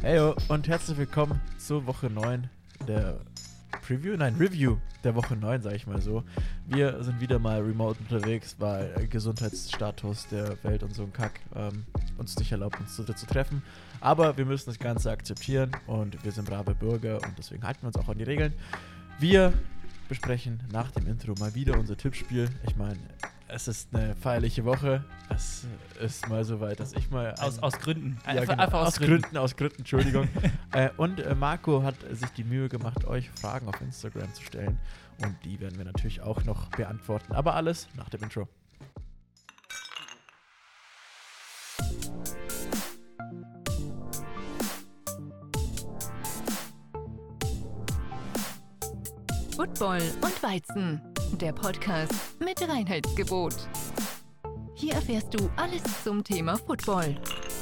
Heyo und herzlich willkommen zur Woche 9 der Preview, nein, Review der Woche 9, sag ich mal so. Wir sind wieder mal remote unterwegs, weil Gesundheitsstatus der Welt und so ein Kack ähm, uns nicht erlaubt, uns zu, zu treffen. Aber wir müssen das Ganze akzeptieren und wir sind brave Bürger und deswegen halten wir uns auch an die Regeln. Wir besprechen nach dem Intro mal wieder unser Tippspiel. Ich meine, es ist eine feierliche Woche. Es ist mal so weit, dass ich mal. Aus, aus Gründen. Ja, genau. einfach aus, aus Gründen. Gründen. Aus Gründen, Entschuldigung. äh, und äh, Marco hat sich die Mühe gemacht, euch Fragen auf Instagram zu stellen. Und die werden wir natürlich auch noch beantworten. Aber alles nach dem Intro. Football und Weizen der Podcast mit Reinheitsgebot. Hier erfährst du alles zum Thema Football.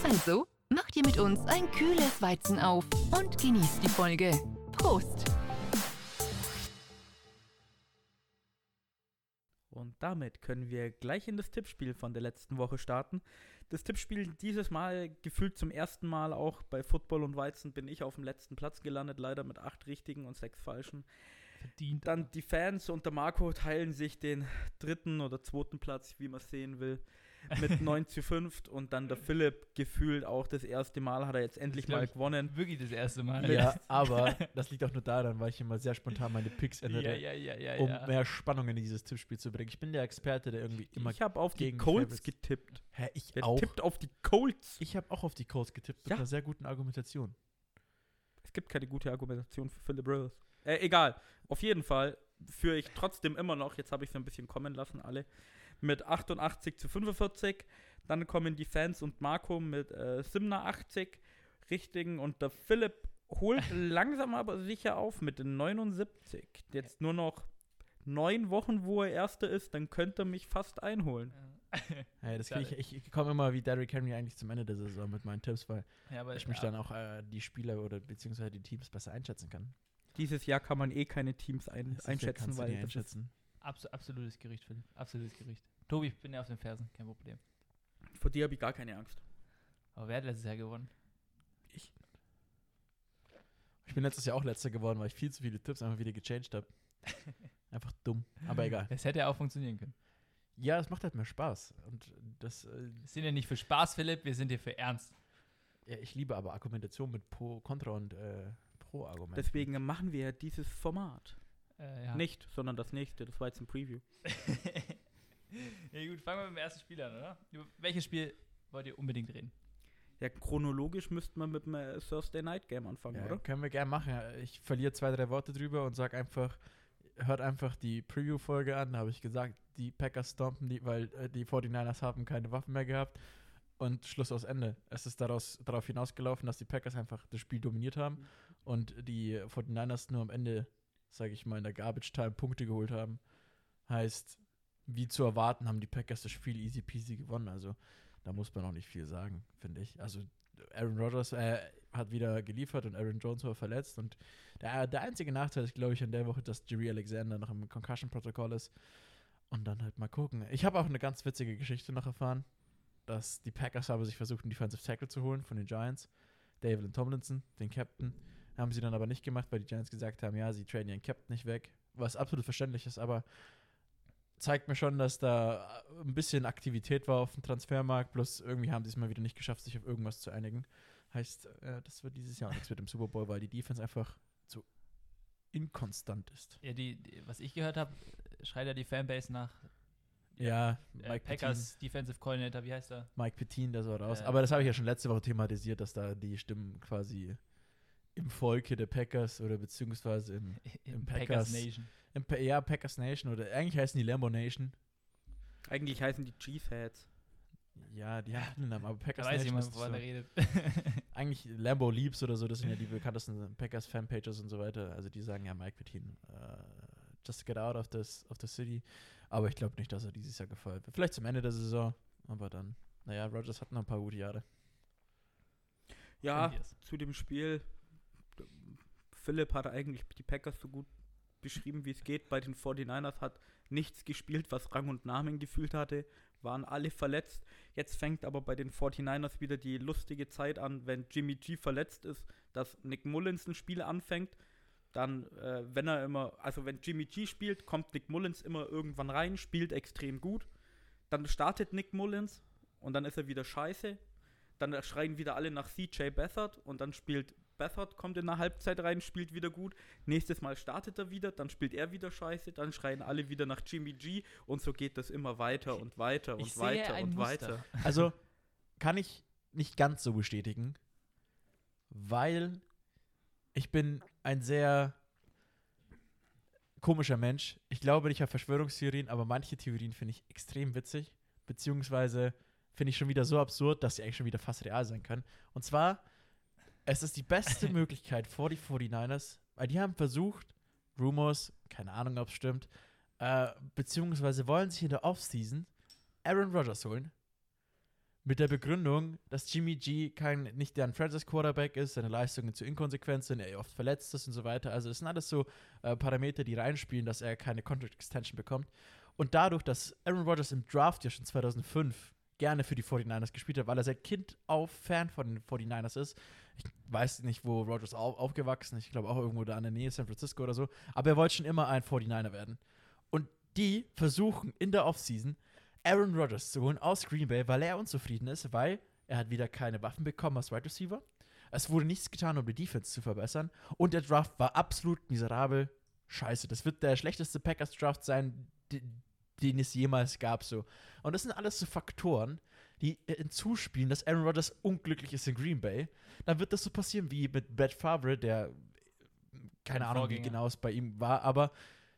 Also, mach dir mit uns ein kühles Weizen auf und genieß die Folge. Prost! Und damit können wir gleich in das Tippspiel von der letzten Woche starten. Das Tippspiel dieses Mal gefühlt zum ersten Mal auch bei Football und Weizen bin ich auf dem letzten Platz gelandet, leider mit acht richtigen und sechs falschen verdient. Dann die Fans und der Marco teilen sich den dritten oder zweiten Platz, wie man es sehen will, mit 9 zu 5 und dann der Philipp gefühlt auch das erste Mal hat er jetzt endlich mal gewonnen. Wirklich das erste Mal. Ja, aber das liegt auch nur daran, weil ich immer sehr spontan meine Picks ändere, ja, ja, ja, um mehr Spannung in dieses Tippspiel zu bringen. Ich bin der Experte, der irgendwie immer Ich habe auf die Colts getippt. Hä, ich der auch? tippt auf die Colts. Ich habe auch auf die Colts getippt mit einer sehr guten Argumentation. Es gibt keine gute Argumentation für Philip Rivers. Äh, egal. Auf jeden Fall führe ich trotzdem immer noch, jetzt habe ich es ein bisschen kommen lassen, alle, mit 88 zu 45. Dann kommen die Fans und Marco mit äh, 87 richtigen und der Philipp holt langsam aber sicher auf mit den 79. Jetzt nur noch neun Wochen, wo er Erster ist, dann könnte er mich fast einholen. Ja, das ich, ich, ich komme immer wie Derrick Henry eigentlich zum Ende der Saison mit meinen Tipps, weil ja, ich mich ja. dann auch äh, die Spieler oder beziehungsweise die Teams besser einschätzen kann. Dieses Jahr kann man eh keine Teams ein, einschätzen, weil einschätzen. Abs absolutes Gericht, Philipp. Absolutes Gericht. Tobi, ich bin ja auf den Fersen, kein Problem. Vor dir habe ich gar keine Angst. Aber wer hat letztes Jahr gewonnen? Ich. Ich bin letztes Jahr auch letzter geworden, weil ich viel zu viele Tipps einfach wieder gechanged habe. einfach dumm. Aber egal. Es hätte ja auch funktionieren können. Ja, es macht halt mehr Spaß. Und das. Äh, wir sind ja nicht für Spaß, Philipp, wir sind hier für Ernst. Ja, ich liebe aber Argumentation mit Pro, Contra und äh, Pro-Argument. Deswegen machen wir dieses Format. Äh, ja. Nicht, sondern das nächste. Das war jetzt ein Preview. ja gut, fangen wir mit dem ersten Spiel an, oder? Über welches Spiel wollt ihr unbedingt reden? Ja, chronologisch müsste man mit dem äh, Thursday Night Game anfangen, ja, oder? Können wir gerne machen. Ich verliere zwei, drei Worte drüber und sage einfach, hört einfach die Preview-Folge an. Da habe ich gesagt, die Packers stompen die, weil äh, die 49ers haben keine Waffen mehr gehabt und Schluss aus Ende. Es ist daraus, darauf hinausgelaufen, dass die Packers einfach das Spiel dominiert haben mhm. Und die 49ers nur am Ende, sage ich mal, in der Garbage Time Punkte geholt haben. Heißt, wie zu erwarten, haben die Packers das Spiel easy peasy gewonnen. Also da muss man auch nicht viel sagen, finde ich. Also Aaron Rodgers äh, hat wieder geliefert und Aaron Jones war verletzt. Und der, der einzige Nachteil ist, glaube ich, in der Woche, dass Jerry Alexander noch im Concussion-Protokoll ist. Und dann halt mal gucken. Ich habe auch eine ganz witzige Geschichte noch erfahren dass die Packers aber sich versucht, einen Defensive Tackle zu holen von den Giants. David Tomlinson, den Captain. Haben sie dann aber nicht gemacht, weil die Giants gesagt haben, ja, sie traden ihren Captain nicht weg. Was absolut verständlich ist, aber zeigt mir schon, dass da ein bisschen Aktivität war auf dem Transfermarkt, bloß irgendwie haben sie es mal wieder nicht geschafft, sich auf irgendwas zu einigen. Heißt, äh, das wird dieses Jahr nichts mit dem Super Bowl, weil die Defense einfach zu inkonstant ist. Ja, die, die was ich gehört habe, schreit ja die Fanbase nach ja, äh, Mike äh, Packers Petin. Defensive Coordinator, wie heißt er? Mike Petin, der soll raus. Äh, Aber das habe ich ja schon letzte Woche thematisiert, dass da die Stimmen quasi im Volke der Packers oder beziehungsweise im, im, im Packers, Packers, Nation. Im, ja, Packers Nation oder eigentlich heißen die Lambo Nation. Eigentlich heißen die Cheeseheads. Ja, die haben einen Namen, aber Packers da weiß Nation. Weiß jemand, er redet. eigentlich Lambo Leaps oder so, das sind ja die bekanntesten Packers Fanpages und so weiter. Also die sagen ja Mike Petin, uh, just get out of this of the city. Aber ich glaube nicht, dass er dieses Jahr gefeuert wird. Vielleicht zum Ende der Saison, aber dann, naja, Rogers hat noch ein paar gute Jahre. Ja, zu dem Spiel. Philipp hat eigentlich die Packers so gut beschrieben, wie es geht. Bei den 49ers hat nichts gespielt, was Rang und Namen gefühlt hatte. waren alle verletzt. Jetzt fängt aber bei den 49ers wieder die lustige Zeit an, wenn Jimmy G verletzt ist, dass Nick Mullins ein Spiel anfängt. Dann, äh, wenn er immer, also wenn Jimmy G spielt, kommt Nick Mullins immer irgendwann rein, spielt extrem gut. Dann startet Nick Mullins und dann ist er wieder scheiße. Dann schreien wieder alle nach CJ Beathard und dann spielt Beathard, kommt in der Halbzeit rein, spielt wieder gut. Nächstes Mal startet er wieder, dann spielt er wieder scheiße, dann schreien alle wieder nach Jimmy G und so geht das immer weiter und weiter und Ich sehe weiter ein und Muster. weiter. Also kann ich nicht ganz so bestätigen, weil ich bin ein sehr komischer Mensch. Ich glaube nicht an Verschwörungstheorien, aber manche Theorien finde ich extrem witzig, beziehungsweise finde ich schon wieder so absurd, dass sie eigentlich schon wieder fast real sein können. Und zwar, es ist die beste Möglichkeit vor die 49ers, weil die haben versucht, Rumors, keine Ahnung, ob es stimmt, äh, beziehungsweise wollen sich in der Offseason Aaron Rodgers holen. Mit der Begründung, dass Jimmy G kein, nicht deren Franchise Quarterback ist, seine Leistungen zu inkonsequent sind, er oft verletzt ist und so weiter. Also, das sind alles so äh, Parameter, die reinspielen, dass er keine Contract Extension bekommt. Und dadurch, dass Aaron Rodgers im Draft ja schon 2005 gerne für die 49ers gespielt hat, weil er seit Kind auf Fan von den 49ers ist. Ich weiß nicht, wo Rodgers au aufgewachsen ist. Ich glaube auch irgendwo da in der Nähe, San Francisco oder so. Aber er wollte schon immer ein 49er werden. Und die versuchen in der Offseason Aaron Rodgers zu holen aus Green Bay, weil er unzufrieden ist, weil er hat wieder keine Waffen bekommen als Wide Receiver. Es wurde nichts getan, um die Defense zu verbessern. Und der Draft war absolut miserabel. Scheiße, das wird der schlechteste Packers-Draft sein, den es jemals gab. So. Und das sind alles so Faktoren, die hinzuspielen, dass Aaron Rodgers unglücklich ist in Green Bay. Dann wird das so passieren wie mit Brett Favre, der keine Ein Ahnung, wie Vorgänger. genau es bei ihm war, aber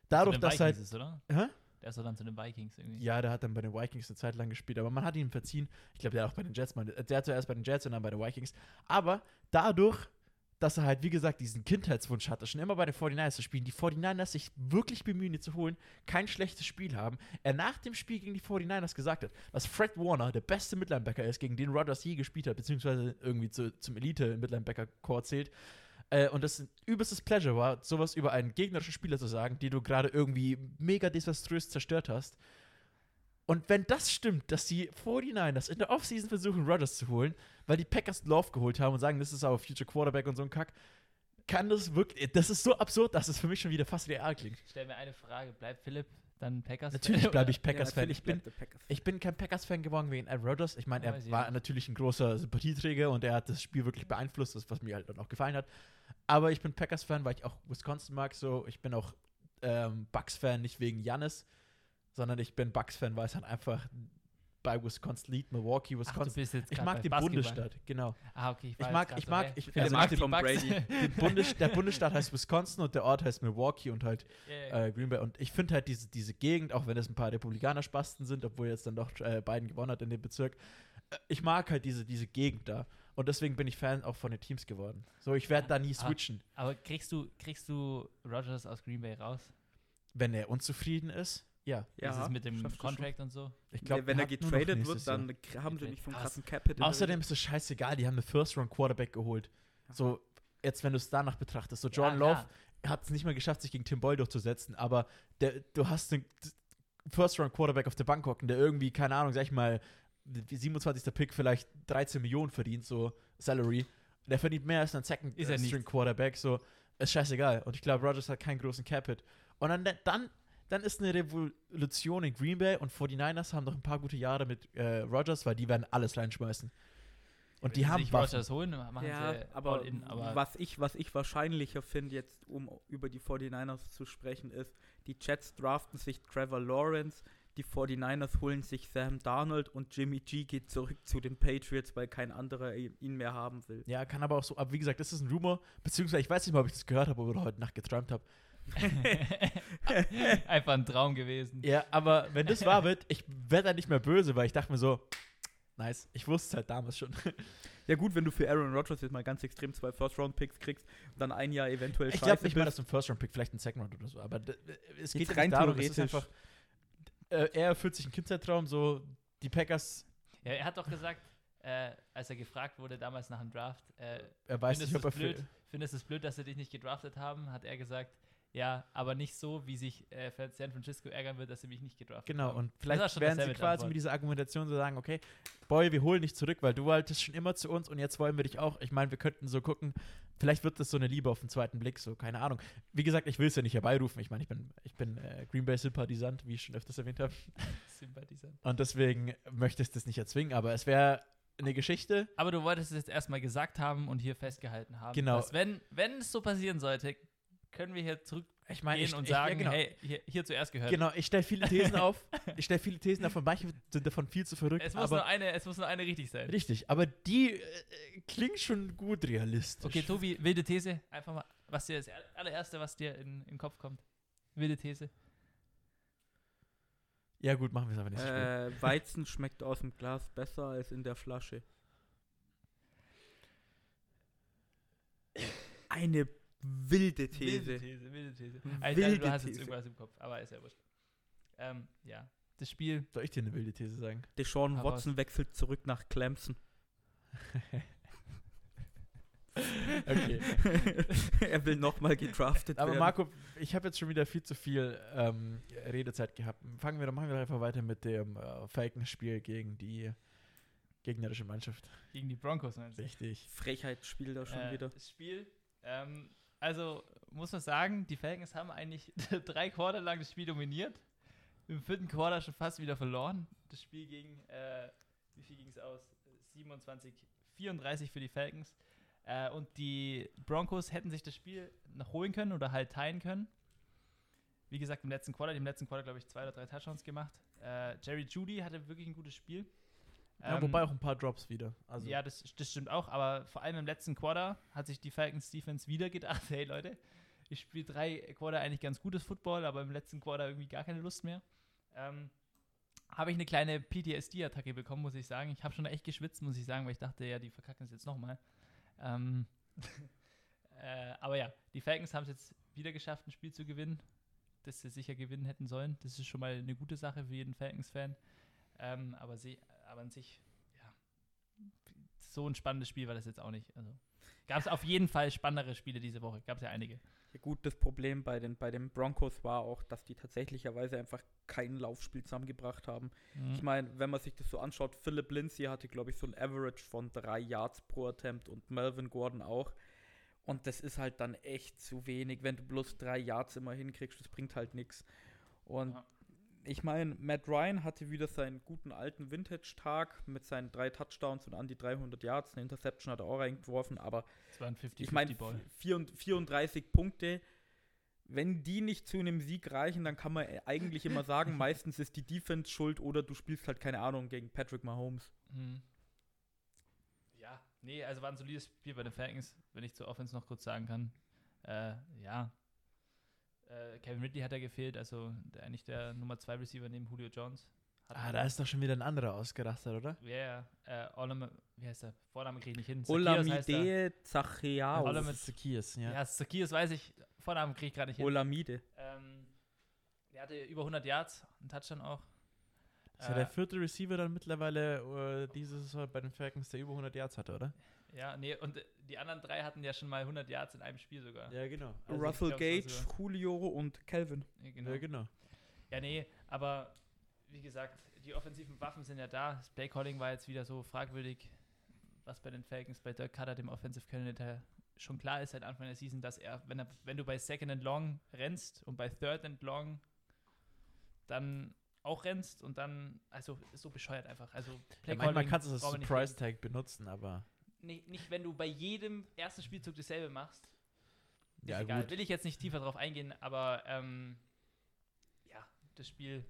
dadurch, dass er Vikings ist, oder? Hä? Der ist doch dann zu den Vikings irgendwie. ja, der hat dann bei den Vikings eine Zeit lang gespielt, aber man hat ihn verziehen. Ich glaube, der hat auch bei den Jets, mal, der hat zuerst bei den Jets und dann bei den Vikings. Aber dadurch, dass er halt, wie gesagt, diesen Kindheitswunsch hatte, schon immer bei den 49ers zu spielen, die 49ers sich wirklich bemühen, ihn zu holen, kein schlechtes Spiel haben, er nach dem Spiel gegen die 49ers gesagt hat, dass Fred Warner der beste Midlinebacker ist, gegen den Rodgers je gespielt hat, beziehungsweise irgendwie zu, zum Elite-Midlinebacker-Core zählt. Äh, und das ein übelstes Pleasure war, sowas über einen gegnerischen Spieler zu sagen, den du gerade irgendwie mega desaströs zerstört hast. Und wenn das stimmt, dass die 49ers in der Offseason versuchen, Rodgers zu holen, weil die Packers Love geholt haben und sagen, das ist aber Future Quarterback und so ein Kack, kann das wirklich, das ist so absurd, dass es für mich schon wieder fast real klingt. Ich stell mir eine Frage. Bleibt Philipp dann Packers? Natürlich bleibe ich Ja, Packers-Fan. natürlich ich, bin, Packers. ich bin kein Packers-Fan geworden wegen Aaron Rodgers. Ich meine, Ja, er ich war natürlich ein großer Sympathieträger und er hat das Spiel wirklich beeinflusst, das, was mir halt dann auch gefallen hat. Aber ich bin Packers-Fan, weil ich auch Wisconsin mag. So, ich bin auch ähm, Bucks-Fan, nicht wegen Jannis, sondern ich bin Bucks-Fan, weil es halt einfach bei Wisconsin liegt, Milwaukee, Ach, Wisconsin. jetzt ich mag den Basketball. Bundesstaat, genau. Ah, okay. Ich, Ich mag- ich mag- ich- also mag die Bucks. Brady. Den Bundes, der Bundesstaat heißt Wisconsin und der Ort heißt Milwaukee und halt ja. äh, Green Bay. Und ich finde halt diese, diese Gegend, auch wenn es ein paar Republikaner-Spasten sind, obwohl jetzt dann doch äh, Biden gewonnen hat in dem Bezirk, äh, ich mag halt diese, diese Gegend da. Und deswegen bin ich Fan auch von den Teams geworden. So, ich werde da nie Ah. switchen. Aber kriegst du, kriegst du Rogers aus Green Bay raus? Wenn er unzufrieden ist, ja. Ja, ist es mit dem. Contract und so? Ich glaube, wenn er getradet wird, dann k- haben sie nicht Krass. krassen der Außerdem ist es scheißegal, die haben eine First-Round-Quarterback geholt. So, jetzt, wenn du es danach betrachtest. So, Jordan Ja, Love hat es nicht mal geschafft, sich gegen Tim Boyle durchzusetzen, aber der, du hast einen First-Round-Quarterback auf der Bank hocken, der irgendwie, keine Ahnung, sag ich mal, die 27. Pick vielleicht 13 Millionen verdient, so Salary. Der verdient mehr als ein er. Second-String-Quarterback, so ist scheißegal. Und ich glaube, Rogers hat keinen großen Cap-Hit. Und dann, dann, dann ist eine Revolution in Green Bay und 49ers haben noch ein paar gute Jahre mit äh, Rogers, weil die werden alles reinschmeißen. Und die Wenn sie haben sich. Rogers holen, machen ja, sie aber, all in, aber was, ich, was ich wahrscheinlicher finde, jetzt um über die 49ers zu sprechen, ist, die Jets draften sich Trevor Lawrence, die 49ers holen sich Sam Darnold und Jimmy G geht zurück zu den Patriots, weil kein anderer ihn mehr haben will. Ja, kann aber auch so, aber wie gesagt, das ist ein Rumor, beziehungsweise ich weiß nicht mal, ob ich das gehört habe oder heute Nacht geträumt habe. einfach ein Traum gewesen. Ja, aber wenn das wahr wird, ich werde dann nicht mehr böse, weil ich dachte mir so, nice, ich wusste es halt damals schon. Ja gut, wenn du für Aaron Rodgers jetzt mal ganz extrem zwei First-Round-Picks kriegst und dann ein Jahr eventuell Ich glaube nicht mal, dass ein First-Round-Pick, vielleicht ein Second-Round oder so, aber es geht Jetzt rein darum, theoretisch. einfach, äh, er erfüllt sich einen Kindheitstraum, so die Packers, Ja, er hat doch gesagt, äh, als er gefragt wurde damals nach dem Draft, äh, er weiß findest nicht, ob er es blöd, findest du es blöd, dass sie dich nicht gedraftet haben, hat er gesagt, Ja, aber nicht so, wie sich äh, San Francisco ärgern wird, dass sie mich nicht gedraftet Genau, haben. und vielleicht werden sie quasi Antwort. mit dieser Argumentation so sagen, okay, Boy, wir holen dich zurück, weil du wolltest schon immer zu uns und jetzt wollen wir dich auch. Ich meine, wir könnten so gucken, vielleicht wird das so eine Liebe auf den zweiten Blick, so, keine Ahnung. Wie gesagt, ich will es ja nicht herbeirufen. Ich meine, ich bin, ich bin äh, Green Bay Sympathisant, wie ich schon öfters erwähnt habe. Sympathisant. Und deswegen möchte ich das nicht erzwingen, aber es wäre eine Geschichte. Aber du wolltest es jetzt erstmal gesagt haben und hier festgehalten haben. Genau. Dass wenn, wenn es so passieren sollte, können wir hier zurückgehen Ich meine, ich, und ich, ja, sagen, genau. hey, hier, hier zuerst gehört. Genau, ich stelle viele Thesen auf. Ich stelle viele Thesen davon, manche sind davon viel zu verrückt. Es muss, aber nur eine, es muss nur eine richtig sein. richtig, aber die äh, klingt schon gut realistisch. Okay, Tobi, wilde These. Einfach mal, was dir das allererste, was dir in, in den Kopf kommt. Wilde These. Ja, gut, machen wir es aber nicht. Äh, Weizen schmeckt aus dem Glas besser als in der Flasche. Eine wilde These. Wilde These, wilde These. Wilde Also, ich dachte, du hast jetzt These. irgendwas im Kopf, aber ist ja wurscht. Ähm, ja, das Spiel. Soll ich dir eine wilde These sagen? Deshaun Hau Watson wechselt zurück nach Clemson. Okay. er will nochmal gedraftet Aber werden. Marco, ich habe jetzt schon wieder viel zu viel ähm, Redezeit gehabt. Fangen wir doch, machen wir doch einfach weiter mit dem äh, Falcons-Spiel gegen die gegnerische Mannschaft. Gegen die Broncos, meinst du? Richtig. Frechheit spielt da schon Äh, wieder. Das Spiel, ähm, also muss man sagen, die Falcons haben eigentlich drei Quarter lang das Spiel dominiert. Im vierten Quarter schon fast wieder verloren. Das Spiel ging, äh, wie viel ging es aus? 27, 34 für die Falcons. Äh, und die Broncos hätten sich das Spiel noch holen können oder halt teilen können. Wie gesagt, im letzten Quarter, im letzten Quarter, glaube ich, zwei oder drei Touchdowns gemacht. Äh, Jerry Judy hatte wirklich ein gutes Spiel. Ja, Ähm, wobei auch ein paar Drops wieder. Also, ja, das, das stimmt auch, aber vor allem im letzten Quarter hat sich die Falcons Defense wieder gedacht, hey Leute, ich spiele drei Quarter eigentlich ganz gutes Football, aber im letzten Quarter irgendwie gar keine Lust mehr. Ähm, habe ich eine kleine PTSD-Attacke bekommen, muss ich sagen. Ich habe schon echt geschwitzt, muss ich sagen, weil ich dachte, ja, die verkacken es jetzt nochmal. Ähm, äh, aber ja, die Falcons haben es jetzt wieder geschafft, ein Spiel zu gewinnen, das sie sicher gewinnen hätten sollen. Das ist schon mal eine gute Sache für jeden Falcons-Fan. Ähm, aber, sie, aber an sich, ja, so ein spannendes Spiel war das jetzt auch nicht. Also, Gab es auf jeden Fall spannendere Spiele diese Woche. Gab es ja einige. Ja, gut, das Problem bei den, bei den Broncos war auch, dass die tatsächlicherweise einfach kein Laufspiel zusammengebracht haben. Mhm. Ich meine, wenn man sich das so anschaut, Philip Lindsay hatte, glaube ich, so ein Average von drei Yards pro Attempt und Melvin Gordon auch. Und das ist halt dann echt zu wenig, wenn du bloß drei Yards immer hinkriegst, das bringt halt nichts. Und Ja. Ich meine, Matt Ryan hatte wieder seinen guten alten Vintage-Tag mit seinen drei Touchdowns und an die 300 Yards. Eine Interception hat er auch reingeworfen, aber Es war ein 50 ich meine, Ball. 34 Punkte, wenn die nicht zu einem Sieg reichen, dann kann man äh, eigentlich immer sagen, meistens ist die Defense schuld oder du spielst halt keine Ahnung gegen Patrick Mahomes. Mhm. Ja, nee, also war ein solides Spiel bei den Falcons, wenn ich zur Offense noch kurz sagen kann. Äh, ja. Äh, Kevin Ridley hat ja gefehlt, also der, eigentlich der Nummer 2 Receiver neben Julio Jones. Ah, da ist doch schon wieder ein anderer ausgerastet, oder? Ja, ja. Äh, Olame, wie heißt der? Vorname kriege ich nicht hin. Zacchaeus er. Olamide Zacheao. Ola- mit- Zacchaeus, ja. Ja, Zacchaeus weiß ich, Vornamen kriege ich gerade nicht hin. Olamide. Ähm, der hatte über 100 Yards, einen Touchdown auch. Ist ja der vierte Receiver dann mittlerweile äh, diese Saison bei den Falcons, der über 100 Yards hatte, oder? Ja, nee, und die anderen drei hatten ja schon mal 100 Yards in einem Spiel sogar. Ja, genau. Russell glaub, Gage, war Julio und Calvin. Ja, genau. Ja, genau. Ja, nee, aber wie gesagt, die offensiven Waffen sind ja da. Das Playcalling war jetzt wieder so fragwürdig, was bei den Falcons, bei Dirk Cutter, dem Offensive Coordinator, schon klar ist seit Anfang der Season, dass er, wenn, er, wenn du bei Second and Long rennst und bei Third and Long dann auch rennst und dann, also ist so bescheuert einfach. Also Ja, manchmal kannst du das Surprise. Tag benutzen, aber Nicht, nicht, wenn du bei jedem ersten Spielzug dasselbe machst. Ist ja egal. gut. Will ich jetzt nicht tiefer drauf eingehen, aber ähm, ja, das Spiel.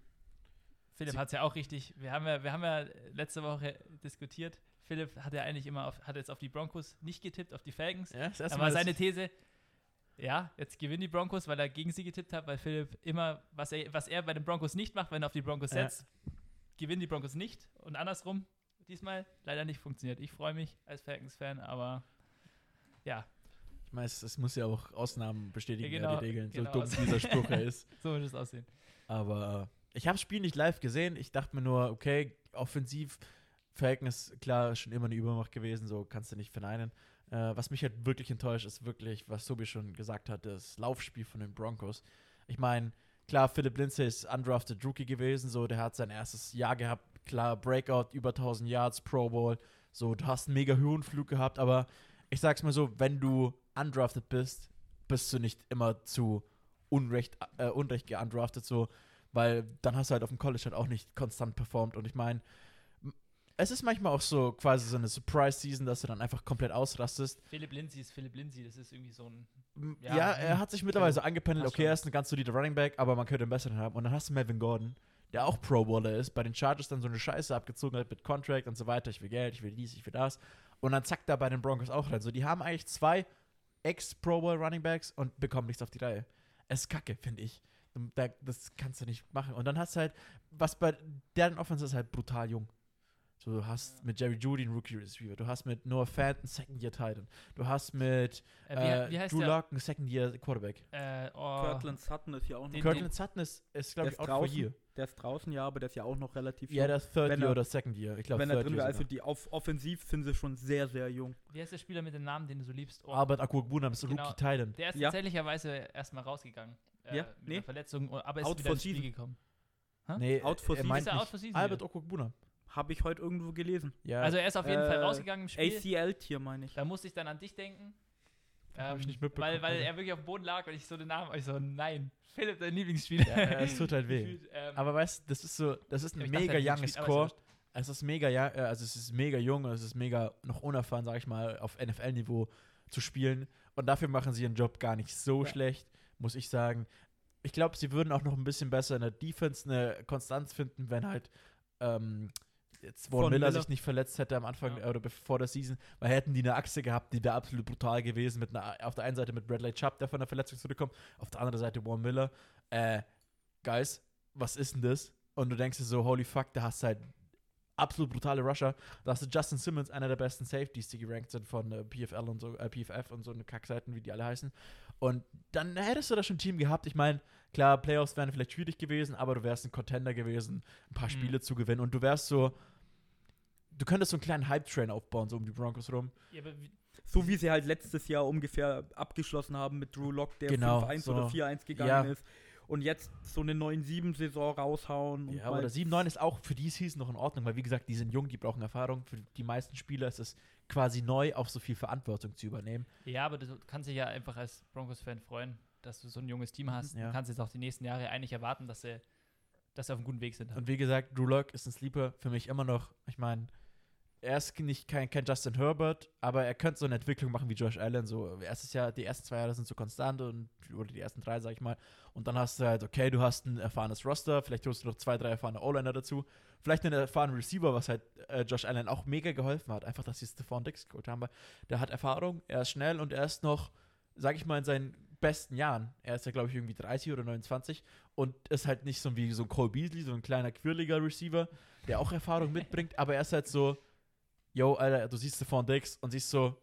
Philipp hat es ja auch richtig. Wir haben ja, wir haben ja letzte Woche diskutiert. Philipp hat ja eigentlich immer auf, hat jetzt auf die Broncos nicht getippt, auf die Falcons. Ja, das Mal, seine These, ja, jetzt gewinnen die Broncos, weil er gegen sie getippt hat, weil Philipp immer, was er, was er bei den Broncos nicht macht, wenn er auf die Broncos Ja. setzt, gewinnen die Broncos nicht. Und andersrum, diesmal leider nicht funktioniert. Ich freue mich als Falcons-Fan, aber ja, ich meine, es, es muss ja auch Ausnahmen bestätigen, Ja, genau, die Regeln, genau. so dumm dieser Spruch ist. so wird es aussehen. Aber ich habe das Spiel nicht live gesehen. Ich dachte mir nur, okay, offensiv, Falcon ist klar schon immer eine Übermacht gewesen, so kannst du nicht verneinen. Äh, was mich halt wirklich enttäuscht, ist wirklich, was Tobi schon gesagt hat, das Laufspiel von den Broncos. Ich meine, klar, Philip Lindsay ist undrafted Rookie gewesen, so, der hat sein erstes Jahr gehabt, klar, Breakout, über 1000 Yards, Pro Bowl, so, du hast einen mega Höhenflug gehabt, aber ich sag's mal so, wenn du undrafted bist, bist du nicht immer zu Unrecht, äh, Unrecht geundraftet, so, weil dann hast du halt auf dem College halt auch nicht konstant performt und ich meine, es ist manchmal auch so quasi so eine Surprise-Season, dass du dann einfach komplett ausrastest. Philipp Lindsay ist Philipp Lindsay, das ist irgendwie so ein. Ja, Ja, er hat sich mittlerweile so angependelt, okay, er ist ein ganz solider Running Back, aber man könnte einen besseren haben. Und dann hast du Melvin Gordon, der auch Pro Bowler ist, bei den Chargers dann so eine Scheiße abgezogen hat mit Contract und so weiter. Ich will Geld, ich will dies, ich will das. Und dann zackt er bei den Broncos auch rein. So, die haben eigentlich zwei Ex-Pro Bowl Running Backs und bekommen nichts auf die Reihe. Es ist kacke, finde ich. Da, das kannst du nicht machen. Und dann hast du halt, was bei deren Offense ist halt brutal jung. So, du hast mit Jerry Judy einen Rookie Receiver, du hast mit Noah Fant einen Second Year Titan, du hast mit Äh, äh, wie, wie heißt Drew? Lock einen Second Year Quarterback. Äh, oh, Cortland Sutton ist ja auch noch. Kirkland Sutton ist, ist glaube ich, out for year. Der ist draußen, ja, aber der ist ja auch noch relativ Ja, jung. der ist Third Wenn Year er- oder Second Year. Ich glaube, Wenn er drin wäre, also die auf offensiv sind sie schon sehr, sehr jung. wie heißt der Spieler mit dem Namen, den du so liebst? Oh, Albert Akwogbunam ist Genau. Rookie Titan. der ist Ja. tatsächlichher erstmal rausgegangen. Äh, Ja, mit nee. einer Verletzung, aber ist Out wieder ins Spiel season. gekommen. Nee, Out for er season. meint Ist er out for season Albert? Okwogbunam. Habe ich heute irgendwo gelesen. Ja, Also er ist auf jeden Fall Äh, rausgegangen im Spiel. ACL-Tier, meine ich. Da musste ich dann an dich denken. Hab ich Ähm, nicht mitbekommen, Weil, weil er wirklich auf dem Boden lag und ich so den Namen, ich so, nein, Philipp, dein Lieblingsspieler. ja, es tut halt weh. Gefühlt, ähm, Aber weißt du, das ist so, das ist ein ich mega gespielt, aber Core. Es ist mega, ja, äh, also es ist mega jung und es ist mega noch unerfahren, sag ich mal, auf NFL-Niveau zu spielen. Und dafür machen sie ihren Job gar nicht so Ja. schlecht, muss ich sagen. Ich glaube, sie würden auch noch ein bisschen besser in der Defense eine Konstanz finden, wenn halt ähm, jetzt Von Von Miller, Miller. sich nicht verletzt hätte am Anfang Ja. oder bevor der Season, weil hätten die eine Achse gehabt, die wäre absolut brutal gewesen. Mit einer, auf der einen Seite mit Bradley Chubb, der von der Verletzung zurückkommt, auf der anderen Seite Von Miller. Äh, Guys, was ist denn das? Und du denkst dir so, holy fuck, da hast du halt absolut brutale Rusher. Da hast du Justin Simmons, einer der besten Safeties, die gerankt sind von äh, PFL und so, äh, PFF und so eine Kackseiten, wie die alle heißen. Und dann hättest du da schon ein Team gehabt. Ich meine, klar, Playoffs wären vielleicht schwierig gewesen, aber du wärst ein Contender gewesen, ein paar Mhm. Spiele zu gewinnen und du wärst so, du könntest so einen kleinen Hype-Train aufbauen, so um die Broncos rum. Ja, aber wie, So wie sie halt letztes Jahr ungefähr abgeschlossen haben mit Drew Lock, der Genau, 5-1 so. oder 4-1 gegangen Ja. ist. Und jetzt so eine 9-7-Saison raushauen. Und Ja, mal- oder 7-9 ist auch für die Season noch in Ordnung, weil wie gesagt, die sind jung, die brauchen Erfahrung. Für die meisten Spieler ist es quasi neu, auch so viel Verantwortung zu übernehmen. ja, aber du kannst dich ja einfach als Broncos-Fan freuen, dass du so ein junges Team hast. Ja. Du kannst jetzt auch die nächsten Jahre eigentlich erwarten, dass sie, dass sie auf einem guten Weg sind. Und wie gesagt, Drew Lock ist ein Sleeper für mich immer noch. Ich meine, er ist nicht kein, kein Justin Herbert, aber er könnte so eine Entwicklung machen wie Josh Allen. So erstes Jahr, die ersten zwei Jahre sind so konstant und oder die ersten drei, sag ich mal. Und dann hast du halt, okay, du hast ein erfahrenes Roster, vielleicht holst du noch zwei, drei erfahrene O-Liner dazu. Vielleicht einen erfahrenen Receiver, was halt äh, Josh Allen auch mega geholfen hat. Einfach, dass sie Stephon Dix geholt haben. Weil Der hat Erfahrung, er ist schnell und er ist noch, sag ich mal, in seinen besten Jahren. Er ist ja, glaube ich, irgendwie 30 oder 29 und ist halt nicht so wie so ein Cole Beasley, so ein kleiner, quirliger Receiver, der auch Erfahrung mitbringt, aber er ist halt so, yo, Alter, du siehst Stephon Dix und siehst so,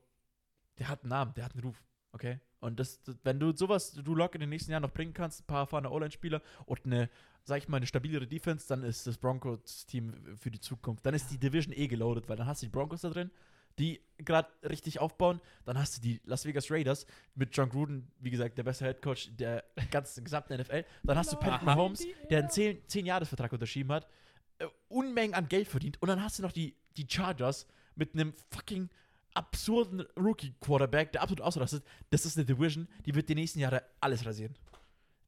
der hat einen Namen, der hat einen Ruf, okay? Und das, wenn du sowas, du lock in den nächsten Jahren noch bringen kannst, ein paar erfahrene O-Line-Spieler und eine, sag ich mal, eine stabilere Defense, dann ist das Broncos-Team für die Zukunft. Dann ist die Division eh geloadet, weil dann hast du die Broncos da drin, die gerade richtig aufbauen. Dann hast du die Las Vegas Raiders mit John Gruden, wie gesagt, der beste Headcoach der ganzen gesamten NFL. Dann hast du Patrick. Mahomes, der einen 10-Jahres-Vertrag unterschrieben hat, äh, Unmengen an Geld verdient. Und dann hast du noch die, die Chargers mit einem fucking absurden Rookie-Quarterback, der absolut ausrastet. Das ist eine Division, die wird die nächsten Jahre alles rasieren.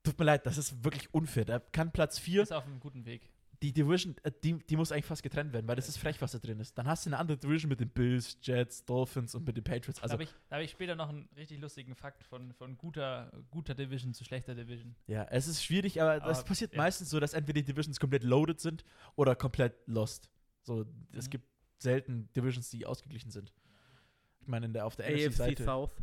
Tut mir leid, das ist wirklich unfair. Da kann Platz 4 ist auf einem guten Weg. die Division, äh, die, die muss eigentlich fast getrennt werden, weil das ist frech, was da drin ist. Dann hast du eine andere Division mit den Bills, Jets, Dolphins und mit den Patriots. da Also, habe ich, da hab ich später noch einen richtig lustigen Fakt von, von guter, guter Division zu schlechter Division. ja, es ist schwierig, aber Aber, passiert ja. meistens so, dass entweder die Divisions komplett loaded sind oder komplett lost. So, es Mhm. gibt selten Divisions, die ausgeglichen sind. Ich meine, in der, auf der AFC NFC-Seite. South.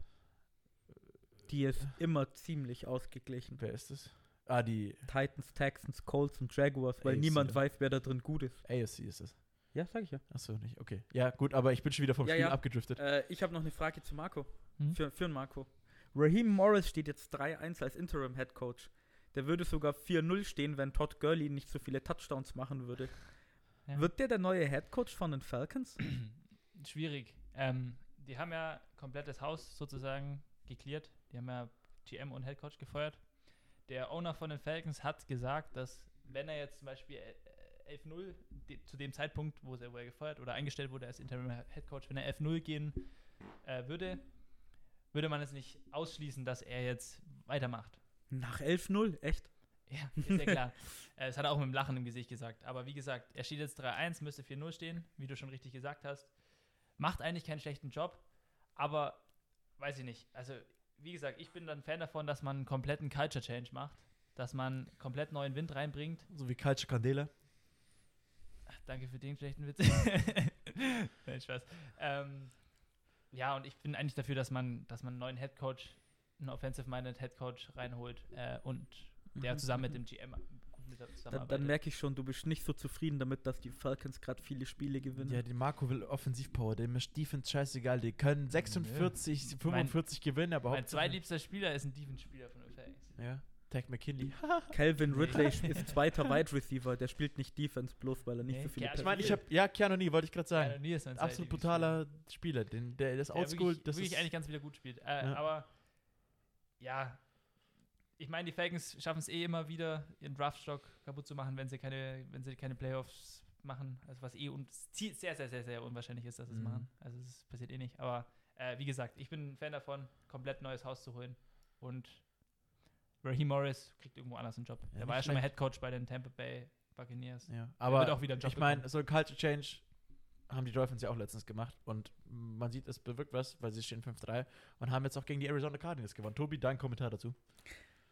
Die ist immer ziemlich ausgeglichen. Wer ist das? Ah, die Titans, Texans, Colts und Jaguars, weil AFC, niemand ja. weiß, wer da drin gut ist. AFC ist es. Ja, sag ich ja. Achso, nicht. Okay. Ja, gut, aber ich bin schon wieder vom Ja, Spiel ja. abgedriftet. Äh, ich habe noch eine Frage zu Marco. Hm? Für, für Marco. Raheem Morris steht jetzt 3-1 als Interim Head Coach. Der würde sogar 4-0 stehen, wenn Todd Gurley nicht so viele Touchdowns machen würde. Ja. Wird der der neue Head Coach von den Falcons? Schwierig. Ähm, die haben ja komplettes Haus sozusagen geklärt. Die haben ja GM und Headcoach gefeuert. Der Owner von den Falcons hat gesagt, dass wenn er jetzt zum Beispiel äh, 11-0 de- zu dem Zeitpunkt, wo er, wo er gefeuert oder eingestellt wurde als Interim Headcoach, wenn er 11-0 gehen äh, würde, würde man es nicht ausschließen, dass er jetzt weitermacht. Nach 11-0, echt? Ja, ist ja klar. Äh, Das hat er auch mit dem Lachen im Gesicht gesagt. Aber wie gesagt, er steht jetzt 3-1, müsste 4-0 stehen, wie du schon richtig gesagt hast. Macht eigentlich keinen schlechten Job, aber weiß ich nicht. Also, wie gesagt, ich bin dann Fan davon, dass man einen kompletten Culture Change macht, dass man komplett neuen Wind reinbringt. So wie Culture Candela. Danke für den schlechten Witz. Nein, Spaß. Ähm, ja, und ich bin eigentlich dafür, dass man, dass man einen neuen Head Coach, einen Offensive-Minded Head Coach reinholt äh, und der Mhm, zusammen mit dem GM Dann, dann merke ich schon, du bist nicht so zufrieden damit, dass die Falcons gerade viele Spiele gewinnen. Ja, die Marco will Offensivpower, dem ist Defense scheißegal. Die können 46, 45 gewinnen, aber Mein zweitliebster Spieler ist ein Defense-Spieler von den Falcons. Ja, Tag McKinley. Calvin Ridley ist zweiter Wide Receiver, der spielt nicht Defense, bloß weil er nicht Nee, so viele ja, Ich meine, ich habe ja Keanu Nee, wollte ich gerade Ja, sagen. nie ist mein Absolut brutaler Spieler, den, der das Ja, wirklich, das wirklich ist eigentlich ganz wieder gut spielt. Äh, Ja. Aber ja, ich meine, die Falcons schaffen es eh immer wieder, ihren Draftstock kaputt zu machen, wenn sie keine, wenn sie keine Playoffs machen. Also was eh und sehr, sehr, sehr, sehr unwahrscheinlich ist, dass sie es Mhm. machen. Also es passiert eh nicht. Aber äh, wie gesagt, ich bin ein Fan davon, komplett neues Haus zu holen. Und Raheem Morris kriegt irgendwo anders einen Job. Ja, der war ja schon mal. Head Coach bei den Tampa Bay Buccaneers. ja. wird Aber auch wieder einen Job ich meine, so ein Culture Change haben die Dolphins ja auch letztens gemacht und man sieht, es bewirkt was, weil sie stehen 5-3 und haben jetzt auch gegen die Arizona Cardinals gewonnen. Tobi, dein Kommentar dazu.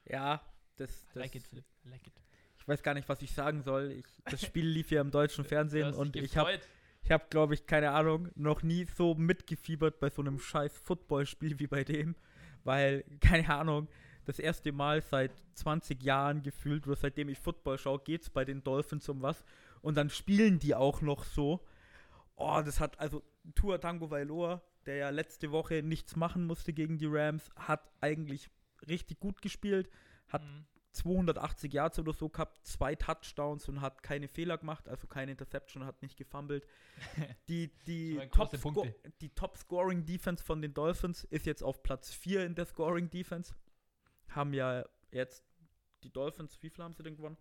Ja, das, I das like it, Philipp. I like it. ich weiß gar nicht, was ich sagen soll. Ich, das Spiel lief ja im deutschen Fernsehen und ich habe, ich hab, glaube ich, keine Ahnung, noch nie so mitgefiebert bei so einem scheiß Footballspiel wie bei dem, weil, keine Ahnung, das erste Mal seit 20 Jahren gefühlt, oder seitdem ich Football schaue, geht es bei den Dolphins um was und dann spielen die auch noch so. Oh, das hat, also Tua Tango Vailoa, der ja letzte Woche nichts machen musste gegen die Rams, hat eigentlich richtig gut gespielt, hat Mhm. 280 Yards oder so gehabt, zwei Touchdowns und hat keine Fehler gemacht, also keine Interception, hat nicht gefummelt. Die, die, Top die Top Scoring Defense von den Dolphins ist jetzt auf Platz 4 in der Scoring Defense. Haben ja jetzt die Dolphins, wie viel haben sie denn gewonnen?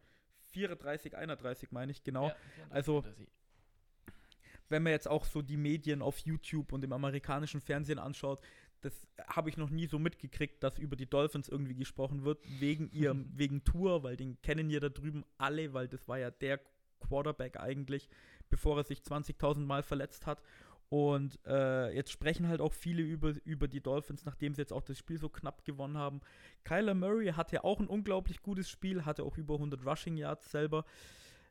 34, 31 meine ich, genau. Ja, Also- wenn man jetzt auch so die Medien auf YouTube und im amerikanischen Fernsehen anschaut, das habe ich noch nie so mitgekriegt, dass über die Dolphins irgendwie gesprochen wird, wegen ihrem, wegen Tour, weil den kennen ja da drüben alle, weil das war ja der Quarterback eigentlich, bevor er sich 20.000 Mal verletzt hat. Und äh, jetzt sprechen halt auch viele über, über die Dolphins, nachdem sie jetzt auch das Spiel so knapp gewonnen haben. Kyler Murray hatte auch ein unglaublich gutes Spiel, hatte auch über 100 Rushing Yards selber.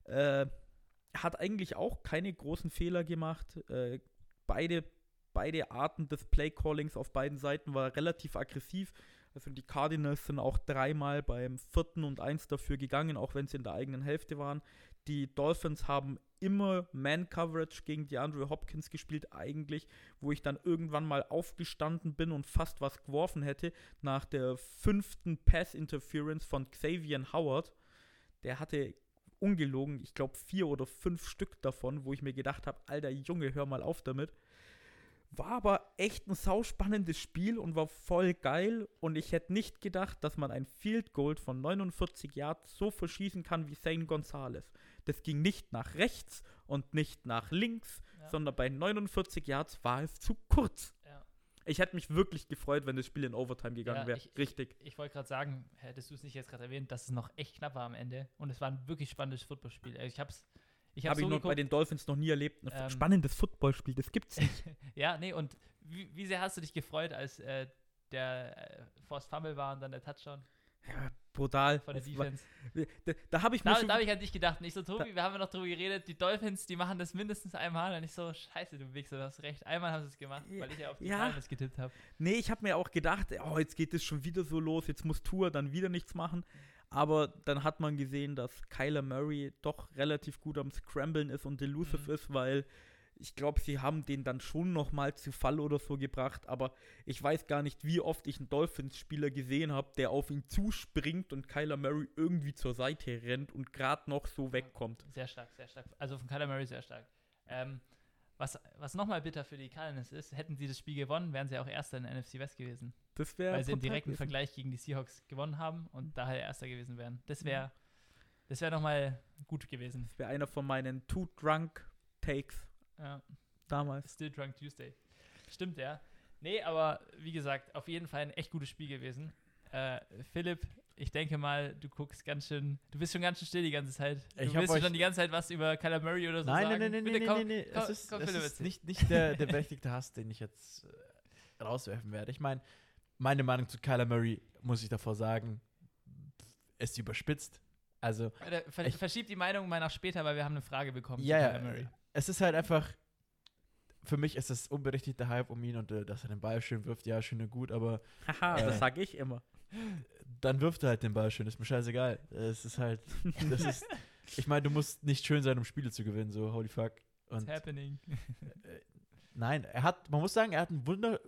Äh, hat eigentlich auch keine großen Fehler gemacht. Äh, beide, beide Arten des Play-Callings auf beiden Seiten war relativ aggressiv. Also die Cardinals sind auch dreimal beim vierten und eins dafür gegangen, auch wenn sie in der eigenen Hälfte waren. Die Dolphins haben immer Man-Coverage gegen die Andrew Hopkins gespielt, eigentlich, wo ich dann irgendwann mal aufgestanden bin und fast was geworfen hätte nach der fünften Pass-Interference von Xavier Howard. Der hatte ungelogen, ich glaube vier oder fünf Stück davon, wo ich mir gedacht habe, alter Junge, hör mal auf damit. War aber echt ein sauspannendes Spiel und war voll geil. Und ich hätte nicht gedacht, dass man ein Field Goal von 49 Yards so verschießen kann wie Zane Gonzalez. Das ging nicht nach rechts und nicht nach links, Ja. sondern bei 49 Yards war es zu kurz. Ja. Ich hätte mich wirklich gefreut, wenn das Spiel in Overtime gegangen Ja, wäre. ich- Richtig. Ich wollte gerade sagen, hättest du es nicht jetzt gerade erwähnt, dass es noch echt knapp war am Ende. Und es war ein wirklich spannendes Footballspiel. Also Ich hab's, ich Habe ich so noch bei den Dolphins noch nie erlebt. Ein Ähm, spannendes Footballspiel, das gibt's nicht. ja, nee, und wie, wie sehr hast du dich gefreut, als äh, der äh, Forced Fumble war und dann der Touchdown ja, brutal. von der Das war- Defense? Da, da habe ich mir Da, da habe ich an dich gedacht. Und ich so, Tobi, wir haben ja noch drüber geredet, die Dolphins, die machen das mindestens einmal. Und ich so, scheiße, du Wichser, du hast recht. Einmal haben sie es gemacht, weil ich ja auf die ja. Cardinals getippt habe. Nee, ich habe mir auch gedacht, oh, jetzt geht es schon wieder so los, jetzt muss Tour dann wieder nichts machen. Aber dann hat man gesehen, dass Kyler Murray doch relativ gut am Scramblen ist und elusive Mhm. ist, weil ich glaube, sie haben den dann schon noch mal zu Fall oder so gebracht. Aber ich weiß gar nicht, wie oft ich einen Dolphins-Spieler gesehen habe, der auf ihn zuspringt und Kyler Murray irgendwie zur Seite rennt und gerade noch so wegkommt. Sehr stark, sehr stark. Also von Kyler Murray sehr stark. Ähm, Was, was nochmal bitter für die Cardinals ist, hätten sie das Spiel gewonnen, wären sie auch Erster in der NFC West gewesen. Das wäre weil sie im brutal direkten gewesen. Vergleich gegen die Seahawks gewonnen haben und daher Erster gewesen wären. Das wäre das wäre nochmal gut gewesen. Das wäre einer von meinen Too Drunk Takes Ja. damals. Still Drunk Tuesday. Stimmt, ja. Nee, aber wie gesagt, auf jeden Fall ein echt gutes Spiel gewesen. Äh, Philipp, ich denke mal, du guckst ganz schön, du bist schon ganz schön still die ganze Zeit. Du Ich willst euch- schon die ganze Zeit was über Kyler Murray oder so Nein, sagen. nein, nein, nein, Bitte nein, komm, nein, nein. Es ist, komm, es Philipp, ist nicht, nicht der, der berechtigte Hass, den ich jetzt äh, rauswerfen werde. Ich meine, meine Meinung zu Kyler Murray, muss ich davor sagen, ist überspitzt. Also, ver Ich- verschieb die Meinung mal nach später, weil wir haben eine Frage bekommen ja, Kyler Murray. es ist halt einfach, für mich ist es unberechtigter Hype um ihn und äh, dass er den Ball schön wirft, ja, schön und gut, aber Haha, Äh. das sag ich immer. dann wirft er halt den Ball schön, ist mir scheißegal. Es ist halt, das ist, ich meine, du musst nicht schön sein, um Spiele zu gewinnen, so, holy fuck. What's Und happening? Nein, er hat, man muss sagen, er hat ein wunder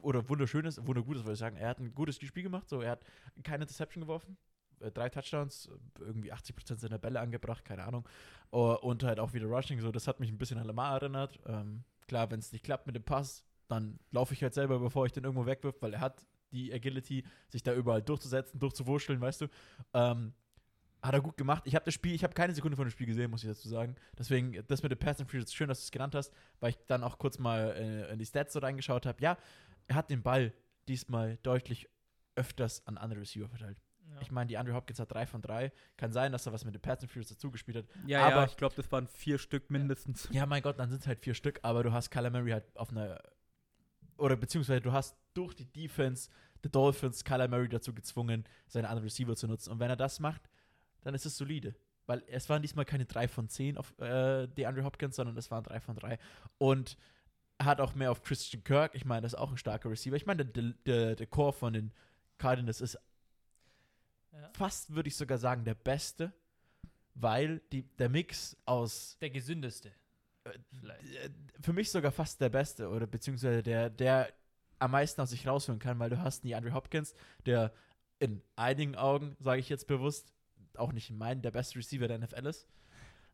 oder wunderschönes, wundergutes, würde ich sagen. Er hat ein gutes Spiel gemacht, so, er hat keine Interception geworfen, äh, drei Touchdowns, irgendwie 80% seiner Bälle angebracht, keine Ahnung. Und halt auch wieder Rushing, so, das hat mich ein bisschen an Lamar erinnert. Ähm, klar, wenn es nicht klappt mit dem Pass, dann laufe ich halt selber, bevor ich den irgendwo wegwirf, weil er hat die Agility, sich da überall durchzusetzen, durchzuwurschteln, weißt du. Ähm, hat er gut gemacht. Ich habe das Spiel, ich habe keine Sekunde von dem Spiel gesehen, muss ich dazu sagen. Deswegen, das mit dem Pass and Free ist schön, dass du es genannt hast, weil ich dann auch kurz mal äh, in die Stats so reingeschaut habe. Ja, er hat den Ball diesmal deutlich öfters an andere Receiver verteilt. Ja. Ich meine, die Andrew Hopkins hat drei von drei. Kann sein, dass er was mit dem Pass Free dazu gespielt hat. Ja, Aber- ja, ich glaube, das waren vier Stück mindestens. Ja, mein Gott, dann sind es halt vier Stück, aber du hast Kyler Murray halt auf einer oder beziehungsweise du hast durch die Defense der Dolphins Kyler Murray dazu gezwungen, seine anderen Receiver zu nutzen. Und wenn er das macht, dann ist es solide. Weil es waren diesmal keine 3 von 10 auf äh, die Andrew Hopkins, sondern es waren 3 von 3. Und hat auch mehr auf Christian Kirk. Ich meine, das ist auch ein starker Receiver. Ich meine, der, der, der Core von den Cardinals ist Ja. fast, würde ich sogar sagen, der beste, weil die, der Mix aus Der gesündeste. Äh, Vielleicht. äh, für mich sogar fast der Beste oder beziehungsweise der, der am meisten aus sich rausholen kann, weil du hast die Andrew Hopkins, der in einigen Augen, sage ich jetzt bewusst, auch nicht in meinen, der beste Receiver der NFL ist.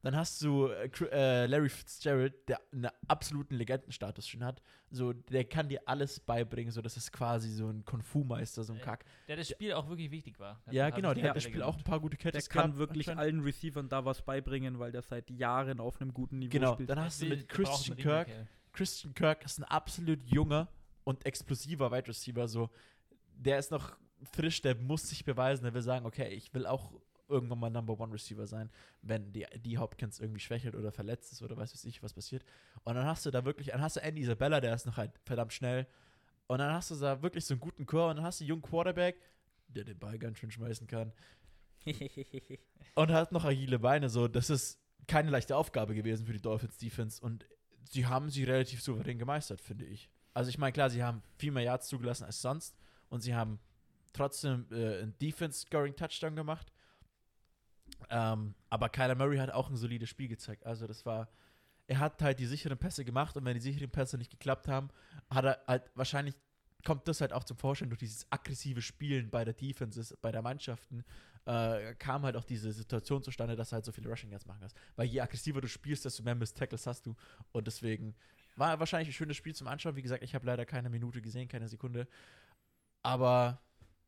Dann hast du äh, äh, Larry Fitzgerald, der einen absoluten Legendenstatus schon hat. So, der kann dir alles beibringen, so das ist quasi so ein Kung-Fu-Meister, so ein Kack. Der das Spiel auch wirklich wichtig war. Der Ja, hat genau, der hat das Spiel auch ein paar gute Der Catches kann gehabt wirklich allen Receivern da was beibringen, weil der seit Jahren auf einem guten Niveau Genau, spielt. dann hast du Der mit der Christian Kirk. Christian Kirk ist ein absolut junger und explosiver Wide Receiver. So, der ist noch frisch, der muss sich beweisen. Der will sagen, okay, ich will auch irgendwann mal Number One Receiver sein, wenn die, die Hopkins irgendwie schwächelt oder verletzt ist oder weiß weiß ich, was passiert. Und dann hast du da wirklich, dann hast du Andy Isabella, der ist noch halt verdammt schnell. Und dann hast du da wirklich so einen guten Chor und dann hast du einen jungen Quarterback, der den Ball ganz schön schmeißen kann. Und hat noch agile Beine. So, das ist keine leichte Aufgabe gewesen für die Dolphins Defense. Und sie haben sie relativ souverän gemeistert, finde ich. Also ich meine, klar, sie haben viel mehr Yards zugelassen als sonst. Und sie haben trotzdem äh, einen Defense-Scoring-Touchdown gemacht. Ähm, aber Kyler Murray hat auch ein solides Spiel gezeigt. Also das war, er hat halt die sicheren Pässe gemacht und wenn die sicheren Pässe nicht geklappt haben, hat er halt wahrscheinlich kommt das halt auch zum Vorschein durch dieses aggressive Spielen bei der Defenses, bei der Mannschaften, äh, kam halt auch diese Situation zustande, dass du halt so viele Rushing Yards machen kannst. Weil je aggressiver du spielst, desto mehr Miss Tackles hast du. Und deswegen war wahrscheinlich ein schönes Spiel zum Anschauen. Wie gesagt, ich habe leider keine Minute gesehen, keine Sekunde. Aber,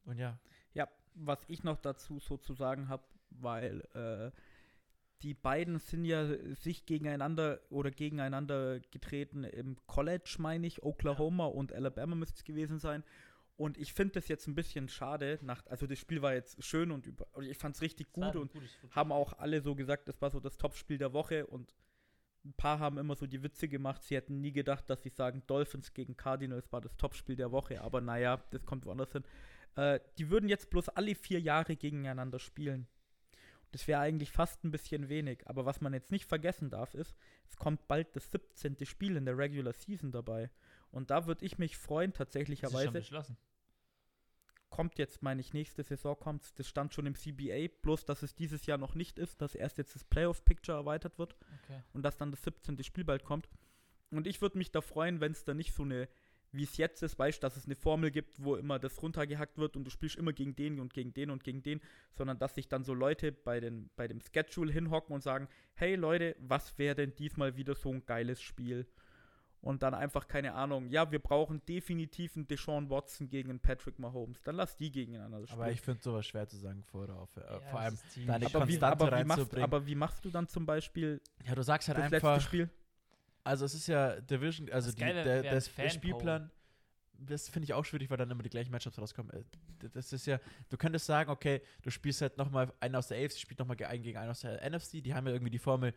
und ja. Ja, was ich noch dazu sozusagen habe, weil äh, die beiden sind ja sich gegeneinander oder gegeneinander getreten im College, meine ich, Oklahoma und Alabama müsste es gewesen sein. Und ich finde das jetzt ein bisschen schade. Nach, also das Spiel war jetzt schön und über, ich fand es richtig gut und haben auch alle so gesagt, das war so das Topspiel der Woche und ein paar haben immer so die Witze gemacht, sie hätten nie gedacht, dass sie sagen, Dolphins gegen Cardinals war das Topspiel der Woche, aber naja, das kommt woanders hin. Äh, die würden jetzt bloß alle vier Jahre gegeneinander spielen. Das wäre eigentlich fast ein bisschen wenig, aber was man jetzt nicht vergessen darf, ist, es kommt bald das 17. Spiel in der Regular Season dabei. Und da würde ich mich freuen, Das ist schon tatsächlicherweise beschlossen. kommt jetzt, meine ich, nächste Saison kommt. Das stand schon im CBA, bloß dass es dieses Jahr noch nicht ist, dass erst jetzt das Playoff-Picture erweitert wird Okay. und dass dann das 17. Spiel bald kommt. Und ich würde mich da freuen, wenn es da nicht so eine, wie es jetzt ist, weißt dass es eine Formel gibt, wo immer das runtergehackt wird und du spielst immer gegen den und gegen den und gegen den, sondern dass sich dann so Leute bei, den, bei dem Schedule hinhocken und sagen, hey Leute, was wäre denn diesmal wieder so ein geiles Spiel? und dann einfach, keine Ahnung, ja, wir brauchen definitiv einen Deshaun Watson gegen einen Patrick Mahomes. Dann lass die gegeneinander spielen. Aber ich finde sowas schwer zu sagen vor oder auf. Äh, Ja, vor allem, deine aber, wie, Konstante aber, wie machst, reinzubringen. aber wie machst du dann zum Beispiel ja, du sagst halt das letzte einfach, Spiel? Also es ist ja Division, also Das die, Geile der, das, der. Spielplan, das finde ich auch schwierig, weil dann immer die gleichen Matchups rauskommen. Äh, Das ist ja, du könntest sagen, okay, du spielst halt nochmal einen aus der AFC, spielt nochmal einen gegen einen aus der NFC, die haben ja irgendwie die Formel,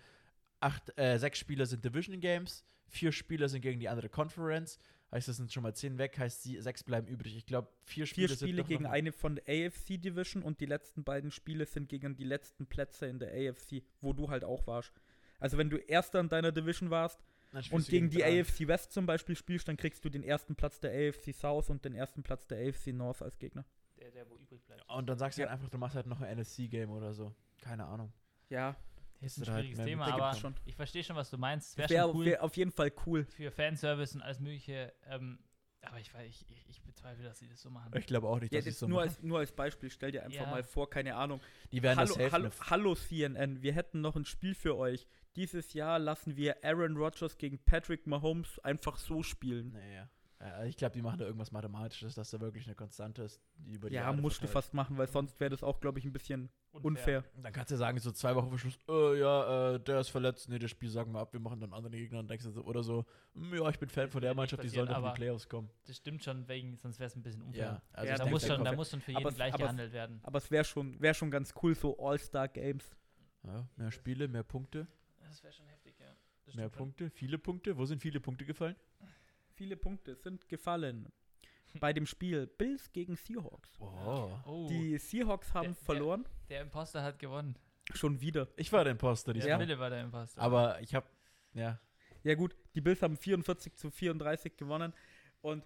acht, äh, sechs Spieler sind Division Games, vier Spieler sind gegen die andere Conference, heißt, das sind schon mal zehn weg, heißt, sie, sechs bleiben übrig. Ich glaube, vier Vier Spiele, Spiele sind doch gegen noch- eine von der AFC Division und die letzten beiden Spiele sind gegen die letzten Plätze in der AFC, wo du halt auch warst. Also wenn du Erster in deiner Division warst und gegen die drei. AFC West zum Beispiel spielst, dann kriegst du den ersten Platz der AFC South und den ersten Platz der AFC North als Gegner. Der, der wo übrig bleibt. Und dann sagst du Ja. halt einfach, du machst halt noch ein NFC-Game oder so. Keine Ahnung. Ja, Das ist ein halt schwieriges mehr Thema, aber ich verstehe schon, was du meinst. Wäre wäre schon cool wär auf jeden Fall cool. für Fanservice und alles Mögliche. Ähm, aber ich, weiß- ich, ich, bezweifle, dass sie das so machen. Ich glaube auch nicht, Ja, dass sie das es so nur, machen. als, nur als Beispiel, stell dir einfach Ja. mal vor, keine Ahnung. Die werden Hallo, das helfen. hallo, hallo CNN, wir hätten noch ein Spiel für euch. Dieses Jahr lassen wir Aaron Rodgers gegen Patrick Mahomes einfach so spielen. Naja. Ja, ich glaube, die machen da irgendwas Mathematisches, dass da wirklich eine Konstante ist, die über die Ja, Jahre musst du verteilt. fast machen, weil sonst wäre das auch, glaube ich, ein bisschen unfair. Dann kannst du sagen, so zwei Wochen vor Schluss, äh, ja, äh, der ist verletzt, nee, das Spiel sagen wir ab, wir machen dann andere Gegner und denkst du so, oder so, hm, ja, ich bin Fan von der Mannschaft, die sollen doch in aber- die Playoffs kommen. Das stimmt schon, wegen, sonst wäre es ein bisschen unfair. Ja, also Ja, ich da, denk, muss schon, da muss schon für Aber jeden es- gleich aber es- gehandelt werden. Aber es wäre schon, wär schon ganz cool, so All-Star-Games. ja, mehr Spiele, mehr Punkte, Das wäre schon heftig, ja. Das mehr. Punkte, viele Punkte. Wo sind viele Punkte gefallen? Viele Punkte sind gefallen bei dem Spiel Bills gegen Seahawks. Oh. Oh, Die Seahawks haben Der- der- verloren. der Imposter hat gewonnen. Schon wieder. Ich war der Imposter Der diesmal. Wille war der Imposter. Aber ich habe, ja, Ja gut, die Bills haben 44 zu 34 gewonnen und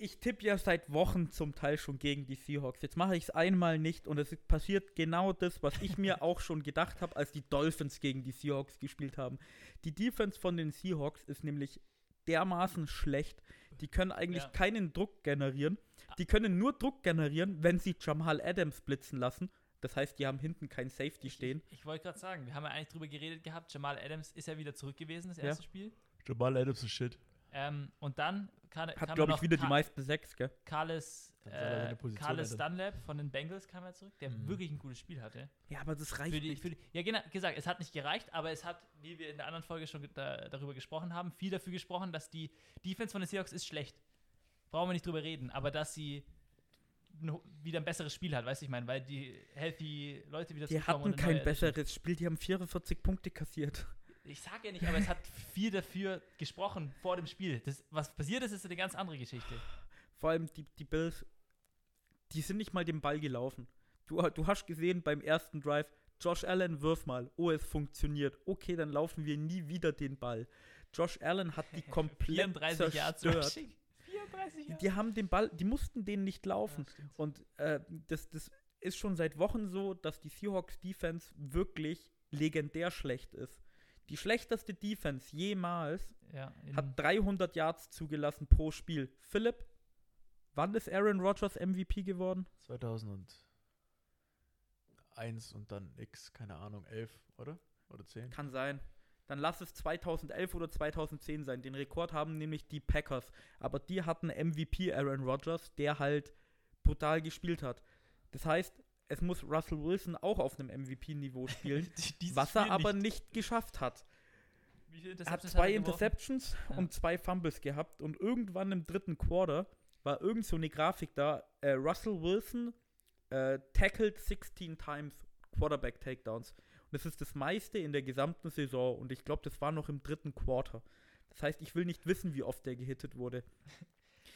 ich tippe ja seit Wochen zum Teil schon gegen die Seahawks. Jetzt mache ich es einmal nicht und es passiert genau das, was ich mir auch schon gedacht habe, als die Dolphins gegen die Seahawks gespielt haben. Die Defense von den Seahawks ist nämlich dermaßen schlecht. Die können eigentlich Ja. keinen Druck generieren. Die können nur Druck generieren, wenn sie Jamal Adams blitzen lassen. Das heißt, die haben hinten kein Safety stehen. Ich, ich wollte gerade sagen, wir haben ja eigentlich drüber geredet gehabt. Jamal Adams ist ja wieder zurück gewesen, das Ja. erste Spiel. Jamal Adams ist shit. Ähm, und dann kann, Hat, kam glaube ich, wieder die Ka- meisten sechs, gell? Carles, er äh, Carles. Dunlap von den Bengals kam ja zurück, der Mhm. wirklich ein gutes Spiel hatte. Ja, aber das reicht Für die, nicht. für die, ja, genau, gesagt, es hat nicht gereicht, aber es hat, wie wir in der anderen Folge schon da, darüber gesprochen haben, viel dafür gesprochen, dass die Defense von den Seahawks ist schlecht. Brauchen wir nicht drüber reden, aber dass sie wieder ein besseres Spiel hat, weißt du, ich meine, weil die healthy Leute wieder Die hatten kein besseres Spiel, die haben 44 Punkte kassiert. Ich sag ja nicht, aber es hat viel dafür gesprochen vor dem Spiel. Das, was passiert ist, ist eine ganz andere Geschichte. Vor allem die, die Bills, die sind nicht mal den Ball gelaufen. Du, du hast gesehen beim ersten Drive, Josh Allen, wirf mal. Oh, es funktioniert. Okay, dann laufen wir nie wieder den Ball. Josh Allen hat die komplett 34 Jahre zerstört. Rushing. 34 Die, Jahre. die haben den Ball, die mussten den nicht laufen. Ja. Und äh, das, das ist schon seit Wochen so, dass die Seahawks Defense wirklich legendär schlecht ist. Die schlechteste Defense jemals ja, hat 300 Yards zugelassen pro Spiel. Philipp, wann ist Aaron Rodgers MVP geworden? 2001 und dann X, keine Ahnung, 11, oder? Oder 10? Kann sein. Dann lass es 2011 oder 2010 sein. Den Rekord haben nämlich die Packers. Aber die hatten MVP Aaron Rodgers, der halt brutal gespielt hat. Das heißt, es muss Russell Wilson auch auf einem MVP-Niveau spielen, was er Spiel aber nicht. geschafft hat. Er hat zwei geworfen? Interceptions Ja. und zwei Fumbles gehabt und irgendwann im dritten Quarter war irgend so eine Grafik da. Äh, Russell Wilson äh, tackled 16 times Quarterback Takedowns. Und das ist das meiste in der gesamten Saison und ich glaube, das war noch im dritten Quarter. Das heißt, ich will nicht wissen, wie oft der gehittet wurde.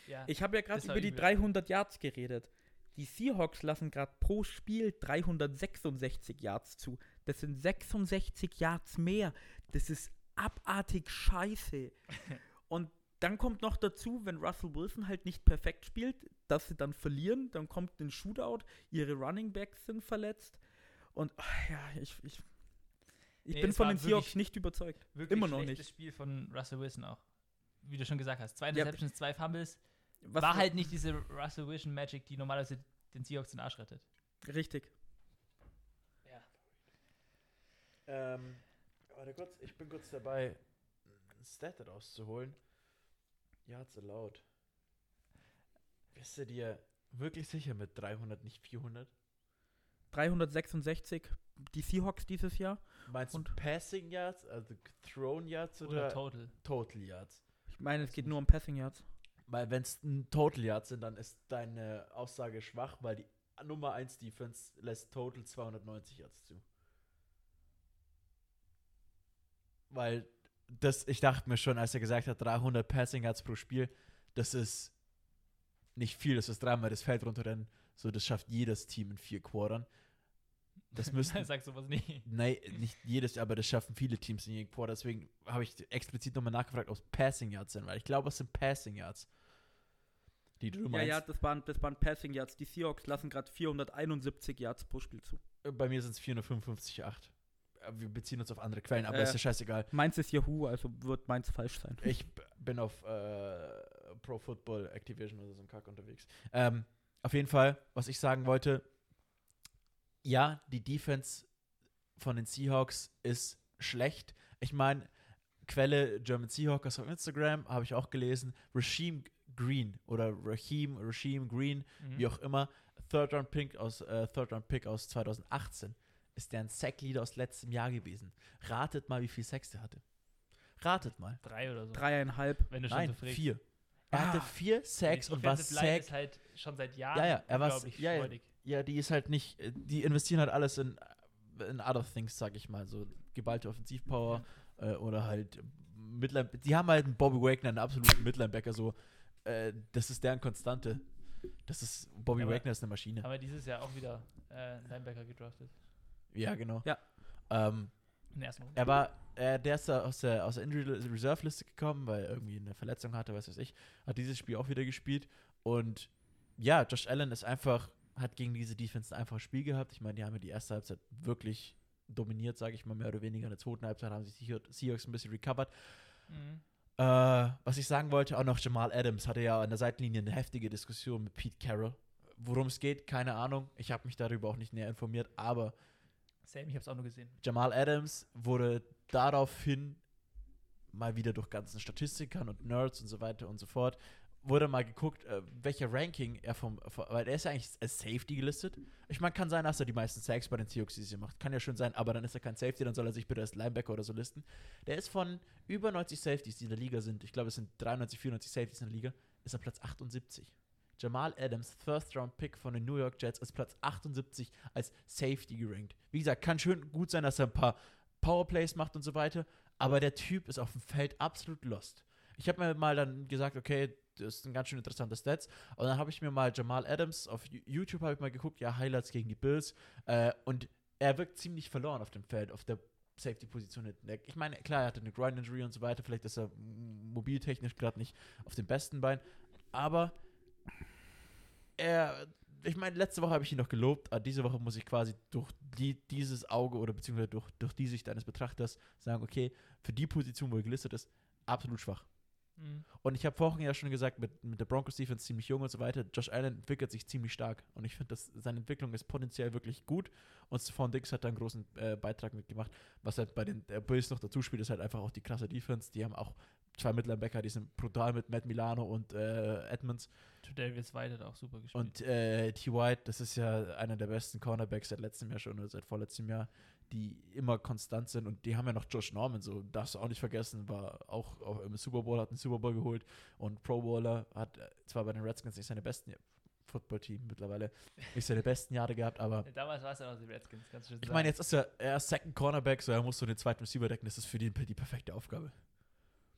Ja. Ich habe ja gerade über die übel. 300 Yards geredet. Die Seahawks lassen gerade pro Spiel 366 Yards zu. Das sind 66 Yards mehr. Das ist abartig scheiße. Und dann kommt noch dazu, wenn Russell Wilson halt nicht perfekt spielt, dass sie dann verlieren. Dann kommt ein Shootout. Ihre Running Backs sind verletzt. Und ach ja, ich, ich, ich Nee, bin von den Seahawks nicht überzeugt. Wirklich Immer noch nicht. Spiel von Russell Wilson auch. Wie du schon gesagt hast. Zwei Ja. Interceptions, zwei Fumbles. Was war halt nicht diese Russell Wilson Magic, die normalerweise den Seahawks den Arsch rettet. richtig. Ja. Ähm, warte kurz, ich bin kurz dabei, Stat rauszuholen. Yards allowed. Bist du dir wirklich sicher mit 300, nicht 400? 366 die Seahawks dieses Jahr. Meinst Und? du Passing Yards, also Thrown Yards oder, Oder Total. Total Yards? Ich meine, es geht nur um Passing Yards. Weil wenn es ein Total Yards sind, dann ist deine Aussage schwach, weil die Nummer 1 Defense lässt Total 290 Yards zu. Weil das, ich dachte mir schon, als er gesagt hat, 300 Passing Yards pro Spiel, das ist nicht viel, das ist dreimal das Feld runterrennen. So, das schafft jedes Team in vier Quartern. Das müssten, Sag sowas nicht. Nein, nicht jedes, aber das schaffen viele Teams in jedem Quarter. Deswegen habe ich explizit nochmal nachgefragt, ob es Passing Yards sind, weil ich glaube, es sind Passing Yards. Die du Ja, meinst. ja, das waren, das waren Passing Yards. Die Seahawks lassen gerade 471 Yards pro Spiel zu. Bei mir sind es 455,8. Äh, Wir beziehen uns auf andere Quellen, aber Äh. ist ja scheißegal. Meins ist Yahoo, also wird meins falsch sein. Ich bin auf äh, Pro Football Activision oder so ein Kack unterwegs. Ähm, auf jeden Fall, was ich sagen wollte, ja, die Defense von den Seahawks ist schlecht. Ich meine, Quelle German Seahawkers auf Instagram habe ich auch gelesen. Regime Green oder Raheem, Regime Green, Mhm. wie auch immer, Third Round Pick aus, äh, Third Round Pick aus 2018, ist der ein Sack-Leader aus letztem Jahr gewesen. Ratet mal, wie viel Sacks der hatte. Ratet mal. Drei oder so. Dreieinhalb. Wenn du schon Nein, so fragst. vier. Er Ah. hatte vier Sacks und war Sack. ist halt schon seit Jahren Ja, ja, er war- unglaublich ja, ja. freudig. Ja, die ist halt nicht, äh, die investieren halt alles in, in other things, sag ich mal. So geballte Offensivpower äh, oder halt Midline. Die haben halt einen Bobby Wagner, einen absoluten Midlinebacker, so. Äh, das ist deren Konstante. Das ist, Bobby Ja, aber- Wagner ist eine Maschine. Haben wir dieses Jahr auch wieder äh, Linebacker gedraftet. Ja, genau. Ja. Ähm, In der ersten Runde. Er war, äh, der ist da aus der, aus der Injury Reserve Liste gekommen, weil er irgendwie eine Verletzung hatte, was weiß ich. Hat dieses Spiel auch wieder gespielt. Und ja, Josh Allen ist einfach, hat gegen diese Defense ein einfaches Spiel gehabt. Ich meine, die haben ja die erste Halbzeit wirklich dominiert, sage ich mal, mehr oder weniger. In der zweiten Halbzeit haben sich die Seahawks ein bisschen recovered. Mhm. Äh, was ich sagen wollte, auch noch Jamal Adams hatte ja an der Seitenlinie eine heftige Diskussion mit Pete Carroll. Worum es geht, keine Ahnung. Ich habe mich darüber auch nicht näher informiert, aber Same, ich hab's auch nur gesehen. Jamal Adams wurde daraufhin mal wieder durch ganzen Statistikern und Nerds und so weiter und so fort, wurde mal geguckt, äh, welcher Ranking er vom, vom, weil er ist ja eigentlich als Safety gelistet. Ich meine, kann sein, dass er die meisten Sacks bei den Seahawks macht. Kann ja schon sein, aber dann ist er kein Safety, dann soll er sich bitte als Linebacker oder so listen. Der ist von über 90 Safeties, die in der Liga sind, ich glaube, es sind 93, 94 Safeties in der Liga, ist er Platz 78. Jamal Adams, First Round Pick von den New York Jets, ist Platz 78 als Safety gerankt. Wie gesagt, kann schön gut sein, dass er ein paar Powerplays macht und so weiter, aber der Typ ist auf dem Feld absolut lost. Ich habe mir mal dann gesagt, okay, das sind ganz schön interessante Stats. Und dann habe ich mir mal Jamal Adams auf Yo- YouTube habe ich mal geguckt, ja, Highlights gegen die Bills. Äh, und er wirkt ziemlich verloren auf dem Feld, auf der Safety-Position hinten. Ich meine, klar, er hatte eine Groin-Injury und so weiter. Vielleicht ist er mobiltechnisch gerade nicht auf den besten Beinen. Aber er, ich meine, letzte Woche habe ich ihn noch gelobt, aber diese Woche muss ich quasi durch die, dieses Auge oder beziehungsweise durch, durch die Sicht eines Betrachters sagen, okay, für die Position, wo er gelistet ist, absolut schwach. Mhm. Und ich habe vorhin ja schon gesagt, mit, mit der Broncos Defense ziemlich jung und so weiter. Josh Allen entwickelt sich ziemlich stark. Und ich finde, dass seine Entwicklung ist potenziell wirklich gut. Und Stephon Diggs hat da einen großen äh, Beitrag mitgemacht. Was halt bei den äh, Bills noch dazu spielt, ist halt einfach auch die krasse Defense. Die haben auch zwei Mittellinebacker, die sind brutal mit Matt Milano und äh, Edmonds. Davis White hat auch super gespielt. Und äh, T. White, das ist ja einer der besten Cornerbacks seit letztem Jahr schon oder seit vorletztem Jahr, die immer konstant sind. Und die haben ja noch Josh Norman, so darfst du auch nicht vergessen, war auch, auch im Super Bowl, hat einen Super Bowl geholt und Pro Bowler hat äh, zwar bei den Redskins nicht seine besten Football-Team mittlerweile nicht seine besten Jahre gehabt, aber Damals war es ja noch die Redskins, du schon ich meine, jetzt ist er, er ist Second Cornerback, so er muss so den zweiten Receiver decken, das ist für die die perfekte Aufgabe.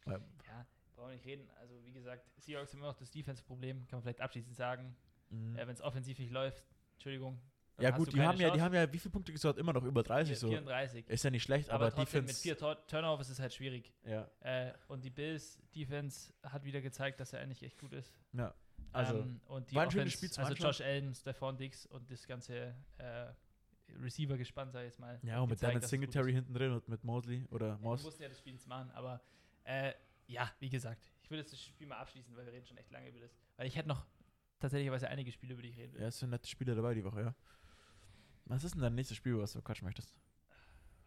Weil, Ja, brauchen wir nicht reden. Also, wie gesagt, Seahawks haben immer noch das Defense-Problem, kann man vielleicht abschließend sagen. mhm. Äh, Wenn es offensiv nicht läuft, Entschuldigung. ja gut, die haben ja, die haben ja, wie viele Punkte gesagt? Immer noch über 30 so. 34. Ist ja nicht schlecht, aber, aber, Defense. mit vier Tor Turnovers ist es halt schwierig. ja, Äh, und die Bills Defense hat wieder gezeigt, dass er eigentlich echt gut ist. ja. Also, ähm, und die war ein schönes Offense, Spiel zum also. Josh Allen, Stephon Diggs und das ganze äh, Receiver gespannt, sag ich jetzt mal. Ja, und mit gezeigt, Dennis es gut Singletary hinten drin und mit Mosley oder Ja, wir Moss. mussten ja das Spiel nicht machen, aber äh, ja, wie gesagt, ich würde jetzt das Spiel mal abschließen, weil wir reden schon echt lange über das. Weil ich hätte noch tatsächlich einige Spiele, über die ich reden will. Ja, es sind nette Spiele dabei die Woche, ja. Was ist denn dein nächstes Spiel, was du quatschen möchtest?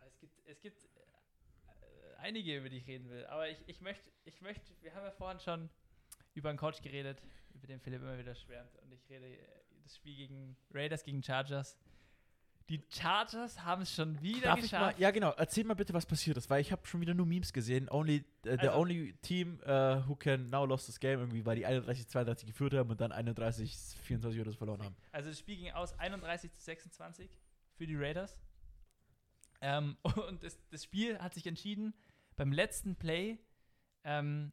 Es gibt, es gibt äh, einige, über die ich reden will. Aber ich, ich möchte, ich möchte, wir haben ja vorhin schon über einen Coach geredet, über den Philipp immer wieder schwärmt. Und ich rede äh, das Spiel gegen Raiders gegen Chargers. Die Chargers haben es schon wieder Darf ich mal, geschafft. ja genau, erzähl mal bitte, was passiert ist, weil ich habe schon wieder nur Memes gesehen. Only, äh, the Also- only team uh, who can now lost this game irgendwie, weil die 31, 32 geführt haben und dann 31, 24 oder so verloren haben. Also das Spiel ging aus 31 zu 26 für die Raiders. Ähm, und das, das Spiel hat sich entschieden beim letzten Play. Ähm,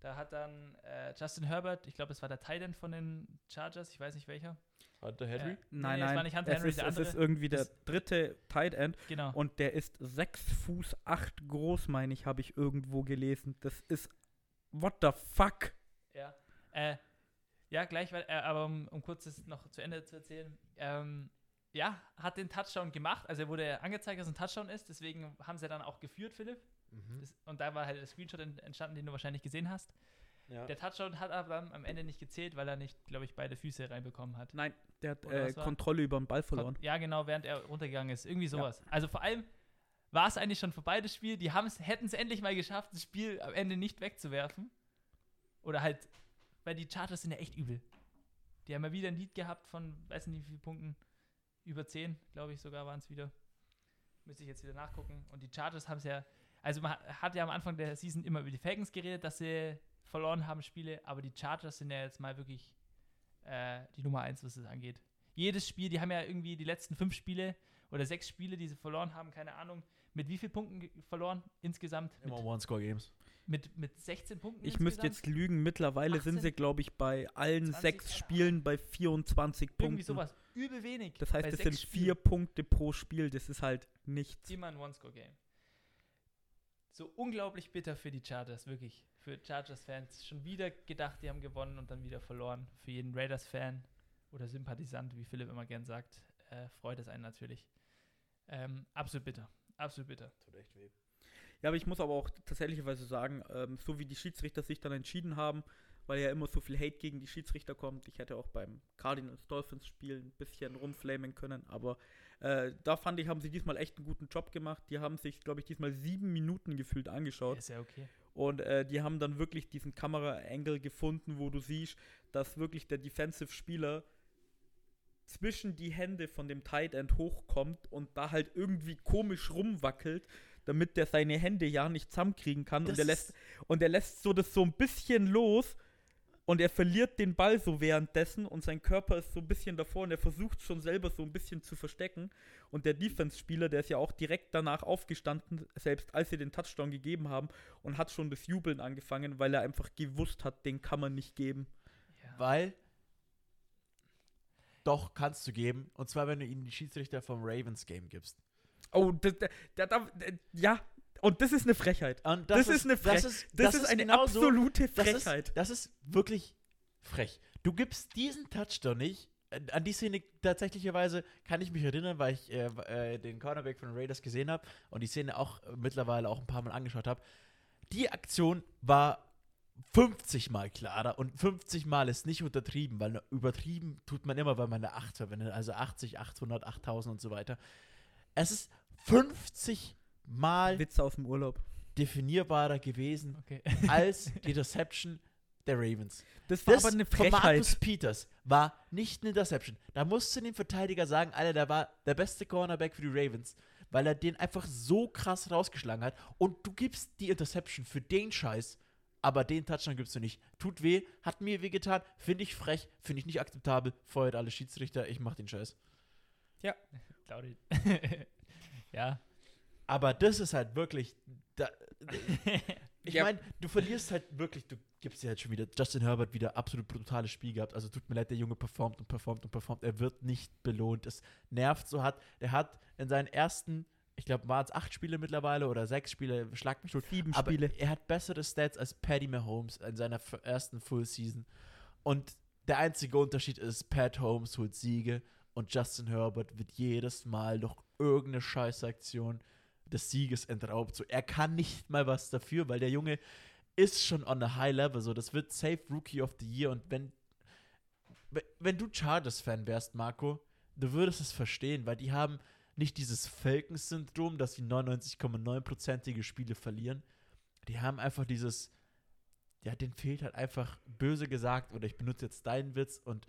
da hat dann äh, Justin Herbert, ich glaube, es war der Tight End von den Chargers, ich weiß nicht welcher. Hunter Henry? Nee, Nein, nein. war nicht Hunter es Henry, ist, der es ist irgendwie der dritte Tight End Genau. und der ist 6 Fuß 8 groß, meine ich, habe ich irgendwo gelesen. Das ist what the fuck? Ja, äh, ja gleich, weil, äh, aber um, um kurz das noch zu Ende zu erzählen. Ähm, ja, hat den Touchdown gemacht. Also er wurde angezeigt, dass es ein Touchdown ist. Deswegen haben sie dann auch geführt, Philipp. Mhm. Das, und da war halt der Screenshot en- entstanden, den du wahrscheinlich gesehen hast. Ja. Der Touchdown hat aber am Ende nicht gezählt, weil er nicht, glaube ich, beide Füße reinbekommen hat. Nein, der hat äh? Kontrolle über den Ball verloren. Ja, genau, während er runtergegangen ist. Irgendwie sowas. Also vor allem war es eigentlich schon vorbei, das Spiel. Die hätten es endlich mal geschafft, das Spiel am Ende nicht wegzuwerfen. Oder halt, weil die Chargers sind ja echt übel. Die haben ja wieder ein Lied gehabt von, weiß nicht wie viele Punkten, über 10, glaube ich sogar waren es wieder. Müsste ich jetzt wieder nachgucken. Und die Chargers haben es ja, also man hat ja am Anfang der Season immer über die Falcons geredet, dass sie verloren haben Spiele, aber die Chargers sind ja jetzt mal wirklich äh, die Nummer 1, was das angeht. Jedes Spiel, die haben ja irgendwie die letzten fünf Spiele oder sechs Spiele, die sie verloren haben, keine Ahnung, mit wie vielen Punkten verloren insgesamt? Mit, Immer One-Score-Games. mit, mit 16 Punkten Ich müsste jetzt lügen, mittlerweile sind 18? sie, glaube ich, bei allen 20, sechs Spielen bei 24 Punkten. Irgendwie sowas. Übel wenig. Das heißt, bei es sind Spielen. vier Punkte pro Spiel. Das ist halt nichts. Immer ein One-Score-Game. So unglaublich bitter für die Chargers, wirklich. Für Chargers-Fans. Schon wieder gedacht, die haben gewonnen und dann wieder verloren. Für jeden Raiders-Fan oder Sympathisant, wie Philipp immer gern sagt, äh, freut es einen natürlich. Ähm, absolut bitter. Absolut bitter. Tut echt weh. Ja, aber ich muss aber auch tatsächlicherweise sagen, ähm, so wie die Schiedsrichter sich dann entschieden haben, weil ja immer so viel Hate gegen die Schiedsrichter kommt. Ich hätte auch beim Cardinals-Dolphins-Spiel ein bisschen rumflamen können, aber äh, da fand ich, haben sie diesmal echt einen guten Job gemacht. Die haben sich, glaube ich, diesmal sieben Minuten gefühlt angeschaut. Ist ja okay. Und äh, die haben dann wirklich diesen Kamera-Angle gefunden, wo du siehst, dass wirklich der Defensive-Spieler zwischen die Hände von dem Tight End hochkommt und da halt irgendwie komisch rumwackelt, damit der seine Hände ja nicht zusammenkriegen kann. Und er lässt, und er lässt so das so ein bisschen los und er verliert den Ball so währenddessen und sein Körper ist so ein bisschen davor und er versucht schon selber so ein bisschen zu verstecken. Und der Defense-Spieler, der ist ja auch direkt danach aufgestanden, selbst als sie den Touchdown gegeben haben und hat schon das Jubeln angefangen, weil er einfach gewusst hat, den kann man nicht geben. Ja. Weil doch kannst du geben. Und zwar, wenn du ihnen die Schiedsrichter vom Ravens-Game gibst. Oh, das, das, das, das, ja, und das ist eine Frechheit. Und Das ist eine Frech- Das ist, Das, ist eine genau so- absolute das ist, Frechheit. das ist wirklich frech. Du gibst diesen Touchdown nicht. Äh, An die Szene tatsächlicherweise kann ich mich erinnern, weil ich äh, äh, den Cornerback von den Raiders gesehen habe und die Szene auch äh, mittlerweile auch ein paar Mal angeschaut habe. Die Aktion war 50 Mal klarer und 50 Mal ist nicht untertrieben, weil übertrieben tut man immer, weil man eine 8 verwendet, also 80, 800, 8000 und so weiter. Es ist 50 Mal Witze aus dem Urlaub. definierbarer gewesen Okay. als die Reception der Ravens. Das war Das aber eine von Marcus Frechheit. Peters war nicht eine Interception. Da musste dem Verteidiger sagen, Alter, der war der beste Cornerback für die Ravens, weil er den einfach so krass rausgeschlagen hat. Und du gibst die Interception für den Scheiß, aber den Touchdown gibst du nicht. Tut weh, hat mir weh getan, finde ich frech, finde ich nicht akzeptabel. Feuert alle Schiedsrichter, ich mach den Scheiß. Claudi. ja. Aber das ist halt wirklich. Da, ich meine, du verlierst halt wirklich, du gibst dir halt schon wieder. Justin Herbert wieder absolut brutales Spiel gehabt. Also tut mir leid, der Junge performt und performt und performt. Er wird nicht belohnt. Es nervt so hat. Der hat in seinen ersten, ich glaube, waren es acht Spiele mittlerweile oder sechs Spiele, schlag mich tot. Sieben Aber Spiele. er hat bessere Stats als Patty Mahomes in seiner ersten Full Season. Und der einzige Unterschied ist, Pat Holmes holt Siege und Justin Herbert wird jedes Mal durch irgendeine Scheißaktion des Sieges entraubt. So, er kann nicht mal was dafür, weil der Junge ist schon on a high level. So, das wird safe Rookie of the Year. Und wenn, we- wenn du Chargers-Fan wärst, Marco, du würdest es verstehen, weil die haben nicht dieses Falcons-Syndrom, dass sie 99,9%ige Spiele verlieren. Die haben einfach dieses, ja, denen fehlt halt einfach böse gesagt, oder ich benutze jetzt deinen Witz und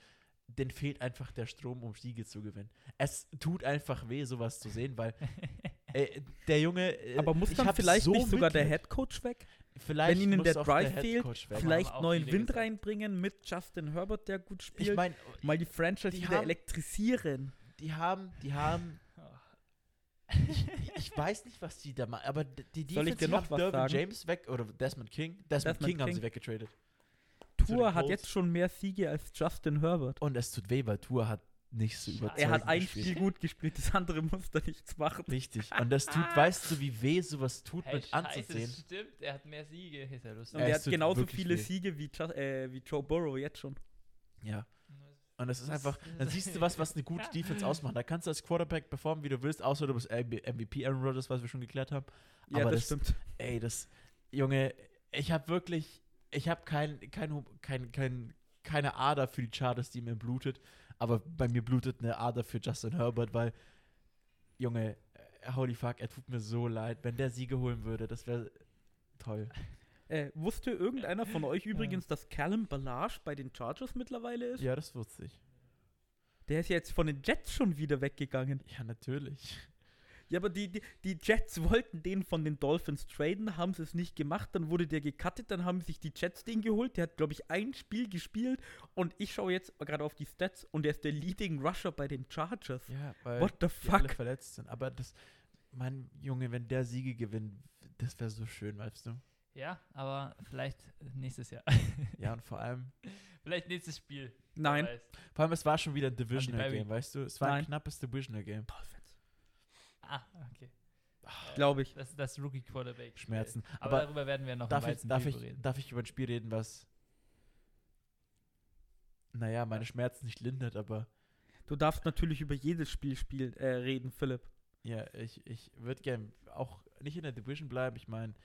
denen fehlt einfach der Strom, um Siege zu gewinnen. Es tut einfach weh, sowas zu sehen, weil äh, der Junge. Äh, Aber muss dann vielleicht so nicht sogar der Mitleid. Headcoach weg? Vielleicht wenn ihnen der Drive fehlt, Headcoach weg. Vielleicht neuen Wind gesagt. reinbringen mit Justin Herbert, der gut spielt. Ich meine, mal die Franchise die wieder haben- elektrisieren. die haben, die haben, ich, ich weiß nicht, was die da machen, aber d- die Soll ich dir noch haben was sagen? James weg oder Desmond King. Desmond, Desmond King, haben King. sie weggetradet. Tour hat jetzt schon mehr Siege als Justin Herbert. Und es tut weh, weil Tour hat nicht so überzeugend Er hat ein gespielt. Spiel gut gespielt, das andere musste nichts machen. Richtig. Und das tut, weißt du, wie weh sowas tut Hey, mit scheiße, anzusehen? das stimmt, er hat mehr Siege. Ist ja lustig. Und Ja, er es hat genauso viele weh. Siege wie, äh, wie Joe Burrow jetzt schon. Ja. Und das ist einfach, dann siehst du was, was eine gute Defense ausmacht. Da kannst du als Quarterback performen, wie du willst, außer du bist MVP Aaron Rodgers, was wir schon geklärt haben. Ja, Aber das, das- stimmt. Ey, das, Junge, ich habe wirklich, ich habe kein, kein, kein, kein, keine Ader für die Chargers, die mir blutet. Aber bei mir blutet eine Ader für Justin Herbert, weil, Junge, holy fuck, er tut mir so leid. Wenn der Siege holen würde, das wäre toll. Äh, wusste irgendeiner von euch übrigens, dass Callum Ballage bei den Chargers mittlerweile ist? Ja, das wusste ich. Der ist ja jetzt von den Jets schon wieder weggegangen. Ja, natürlich. Ja, aber die, die, die Jets wollten den von den Dolphins traden, haben sie es nicht gemacht, dann wurde der gecuttet, dann haben sich die Jets den geholt. Der hat, glaube ich, ein Spiel gespielt und ich schaue jetzt gerade auf die Stats und der ist der Leading Rusher bei den Chargers. Ja, weil What the die alle fuck? verletzt sind. Aber das, mein Junge, wenn der Siege gewinnt, das wäre so schön, weißt du? Ja, aber vielleicht nächstes Jahr. Ja, und vor allem, vielleicht nächstes Spiel. Nein. vor allem, es war schon wieder ein Divisional. Game, weißt du? Es war Nein. ein knappes Divisional Game. Dolphins. Ah, okay. Glaube ich. Das, das Rookie Quarterback. Schmerzen. Aber, Aber darüber werden wir noch darf ich, darf, ich, reden. darf ich über ein Spiel reden, was, naja, meine Schmerzen nicht lindert, aber Du darfst natürlich über jedes Spiel spiel, äh, reden, Philipp. ja, ich, ich würde gern auch nicht in der Division bleiben. Ich meine,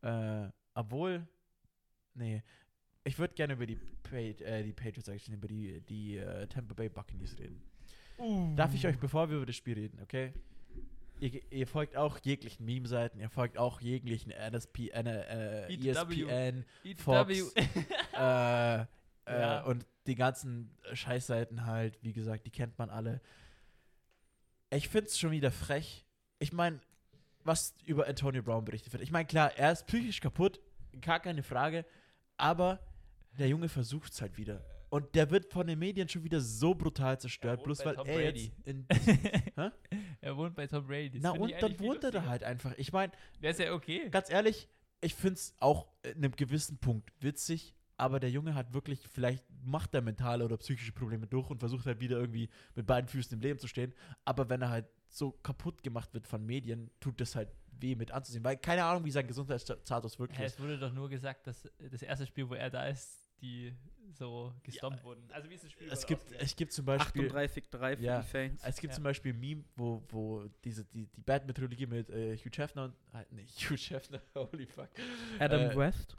äh, obwohl, nee, ich würde gerne über die, Pa- äh, die Patriots eigentlich über die, die äh, Tampa Bay Buccaneers reden. Darf ich euch, bevor wir über das Spiel reden, okay? Ihr, ihr folgt auch jeglichen Meme-Seiten, ihr folgt auch jeglichen NSP, äh, äh, EW. ESPN, EW. Fox. äh, äh, Ja. und die ganzen Scheißseiten halt, wie gesagt, die kennt man alle. Ich finde es schon wieder frech. Ich meine, was über Antonio Brown berichtet wird. Ich meine, klar, er ist psychisch kaputt, gar keine Frage, aber der Junge versucht es halt wieder. Und der wird von den Medien schon wieder so brutal zerstört, bloß weil Tom er Brady. jetzt in er wohnt bei Tom Brady. Das Na und dann wohnt er da halt einfach. Ich meine, Wäre ja okay. ganz ehrlich, ich finde es auch in einem gewissen Punkt witzig, aber der Junge hat wirklich, vielleicht macht er mentale oder psychische Probleme durch und versucht halt wieder irgendwie mit beiden Füßen im Leben zu stehen. Aber wenn er halt so kaputt gemacht wird von Medien, tut das halt weh mit anzusehen. Weil keine Ahnung, wie sein Gesundheitsstatus wirklich ist. es wurde doch nur gesagt, dass das erste Spiel, wo er da ist, die so gestompt wurden. Also wie ist das Spiel Es gibt, es gibt zum Beispiel. 38-3 für Ja. die Saints. Es gibt Ja. zum Beispiel ein Meme, wo, wo diese, die, die Batman-Trilogie mit äh, Hugh Hefner und. Äh, nee, Hugh Hefner, holy fuck. Adam äh, West.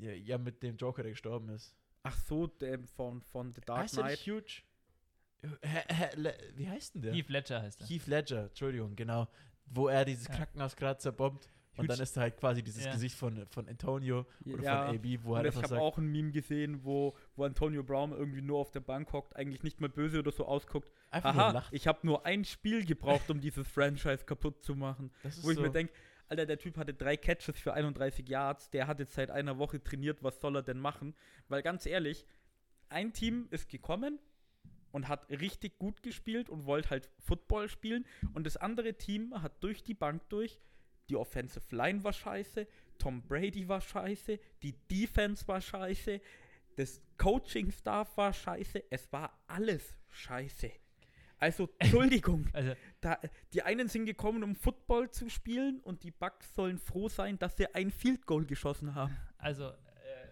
Ja, ja, mit dem Joker, der gestorben ist. Ach so, der von, von The Dark heißt Knight. Huge? Wie heißt denn der? Heath Ledger heißt er. Heath Ledger, Entschuldigung, genau. Wo er dieses Ja. Krankenhaus gerade zerbombt. Und dann ist da halt quasi dieses Ja. Gesicht von, von Antonio oder Ja, von AB, wo er ich einfach habe auch ein Meme gesehen, wo, wo Antonio Brown irgendwie nur auf der Bank hockt, eigentlich nicht mal böse oder so ausguckt. einfach nur Aha, lacht. ich habe nur ein Spiel gebraucht, um dieses Franchise kaputt zu machen. Das ist Wo ich so, mir denke, Alter, der Typ hatte drei Catches für 31 Yards, der hat jetzt seit einer Woche trainiert, was soll er denn machen? Weil ganz ehrlich, ein Team ist gekommen und hat richtig gut gespielt und wollte halt Football spielen und das andere Team hat durch die Bank durch, die Offensive Line war scheiße, Tom Brady war scheiße, die Defense war scheiße, das Coaching-Staff war scheiße, es war alles scheiße. Also, Entschuldigung. Also, Da, die einen sind gekommen, um Football zu spielen und die Bucks sollen froh sein, dass sie ein Field Goal geschossen haben. also äh,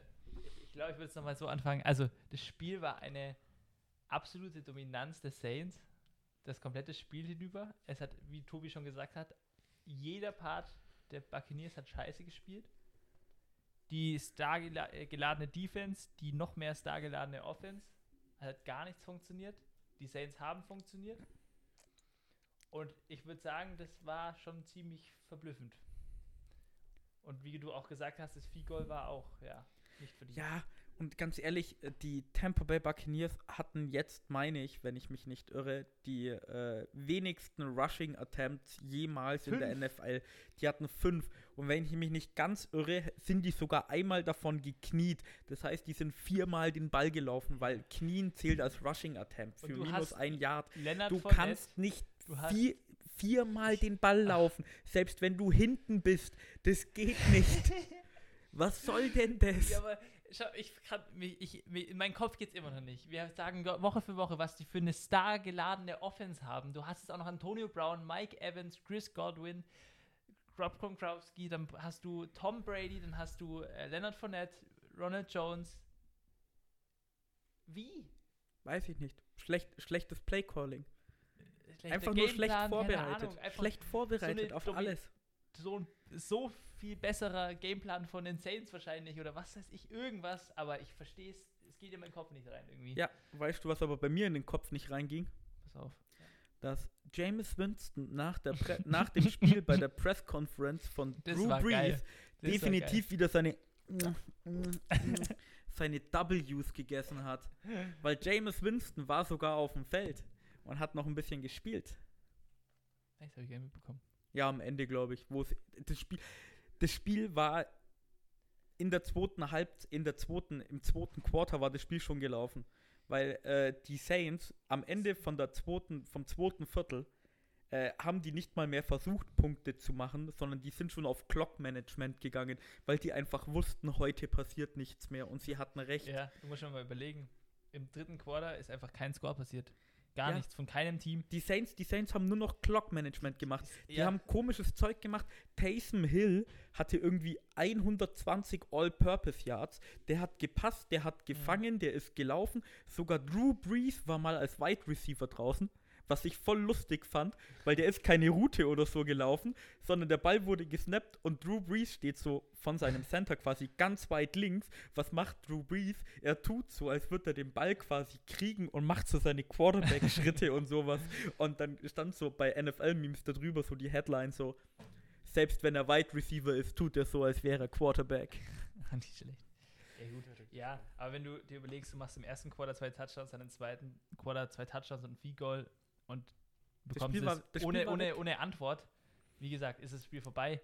ich glaube, ich würde es nochmal so anfangen. Also, das Spiel war eine absolute Dominanz der Saints. Das komplette Spiel hinüber. Es hat, wie Tobi schon gesagt hat, jeder Part der Buccaneers hat scheiße gespielt. Die star gela- äh, geladene Defense, die noch mehr star geladene Offense, hat gar nichts funktioniert. Die Saints haben funktioniert. Und ich würde sagen, das war schon ziemlich verblüffend. Und wie du auch gesagt hast, das Vieh-Goal war auch, ja, nicht für dich. Ja, und ganz ehrlich, äh, die Tampa Bay Buccaneers hatten jetzt, meine ich, wenn ich mich nicht irre, die äh, wenigsten Rushing Attempts jemals in der NFL. Die hatten fünf. Und wenn ich mich nicht ganz irre, sind die sogar einmal davon gekniet. Das heißt, die sind viermal den Ball gelaufen, weil Knien zählt als Rushing Attempt für minus ein Yard. Lennart Du Fournette, kannst nicht du hast- vier, viermal den Ball laufen, selbst wenn du hinten bist. Das geht nicht. Was soll denn das? Ja, aber schau, ich kann, ich, mich, in meinem Kopf geht's immer noch nicht. Wir sagen Woche für Woche, was die für eine stargeladene Offense haben. Du hast jetzt auch noch Antonio Brown, Mike Evans, Chris Godwin, Rob Gronkowski, dann hast du Tom Brady, dann hast du äh, Leonard Fournette, Ronald Jones. Wie? Weiß ich nicht. Schlecht, schlechtes Playcalling. Schlechter Einfach nur schlecht vorbereitet. Schlecht vorbereitet eine auf Domi- alles. so, so viel besserer Gameplan von den Saints wahrscheinlich oder was weiß ich, irgendwas, aber ich verstehe es, es geht in meinen Kopf nicht rein irgendwie. Ja, weißt du, was aber bei mir in den Kopf nicht reinging? Pass auf. Dass James Winston nach, der Pre nach dem Spiel bei der Press-Conference von Das Drew Brees definitiv wieder seine seine W's gegessen hat. Weil James Winston war sogar auf dem Feld und hat noch ein bisschen gespielt. Das habe ich gar nicht mitbekommen. Ja, am Ende, glaube ich. Wo es, das, Spiel, das Spiel war in der zweiten Halb, in der zweiten, im zweiten Quarter war das Spiel schon gelaufen. Weil äh, die Saints am Ende von der zweiten, vom zweiten Viertel äh, haben die nicht mal mehr versucht, Punkte zu machen, sondern die sind schon auf Clock-Management gegangen, weil die einfach wussten, heute passiert nichts mehr und sie hatten recht. Ja, du musst schon mal überlegen. Im dritten Quarter ist einfach kein Score passiert. Gar Ja. nichts von keinem Team. Die Saints, die Saints haben nur noch Clock-Management gemacht. Die Ja. haben komisches Zeug gemacht. Taysom Hill hatte irgendwie 120 All-Purpose-Yards. Der hat gepasst, der hat gefangen, der ist gelaufen. Sogar Drew Brees war mal als Wide Receiver draußen, was ich voll lustig fand, weil der ist keine Route oder so gelaufen, sondern der Ball wurde gesnappt und Drew Brees steht so von seinem Center quasi ganz weit links. Was macht Drew Brees? Er tut so, als würde er den Ball quasi kriegen und macht so seine Quarterback-Schritte und sowas. Und dann stand so bei NFL-Memes darüber so die Headline so, selbst wenn er Wide Receiver ist, tut er so, als wäre er Quarterback. Nicht schlecht. Ja, aber wenn du dir überlegst, du machst im ersten Quarter zwei Touchdowns, dann im zweiten Quarter zwei Touchdowns und ein Field Goal und bekommst Spiel war- es das ohne, ohne, ohne Antwort. Wie gesagt, ist das Spiel vorbei.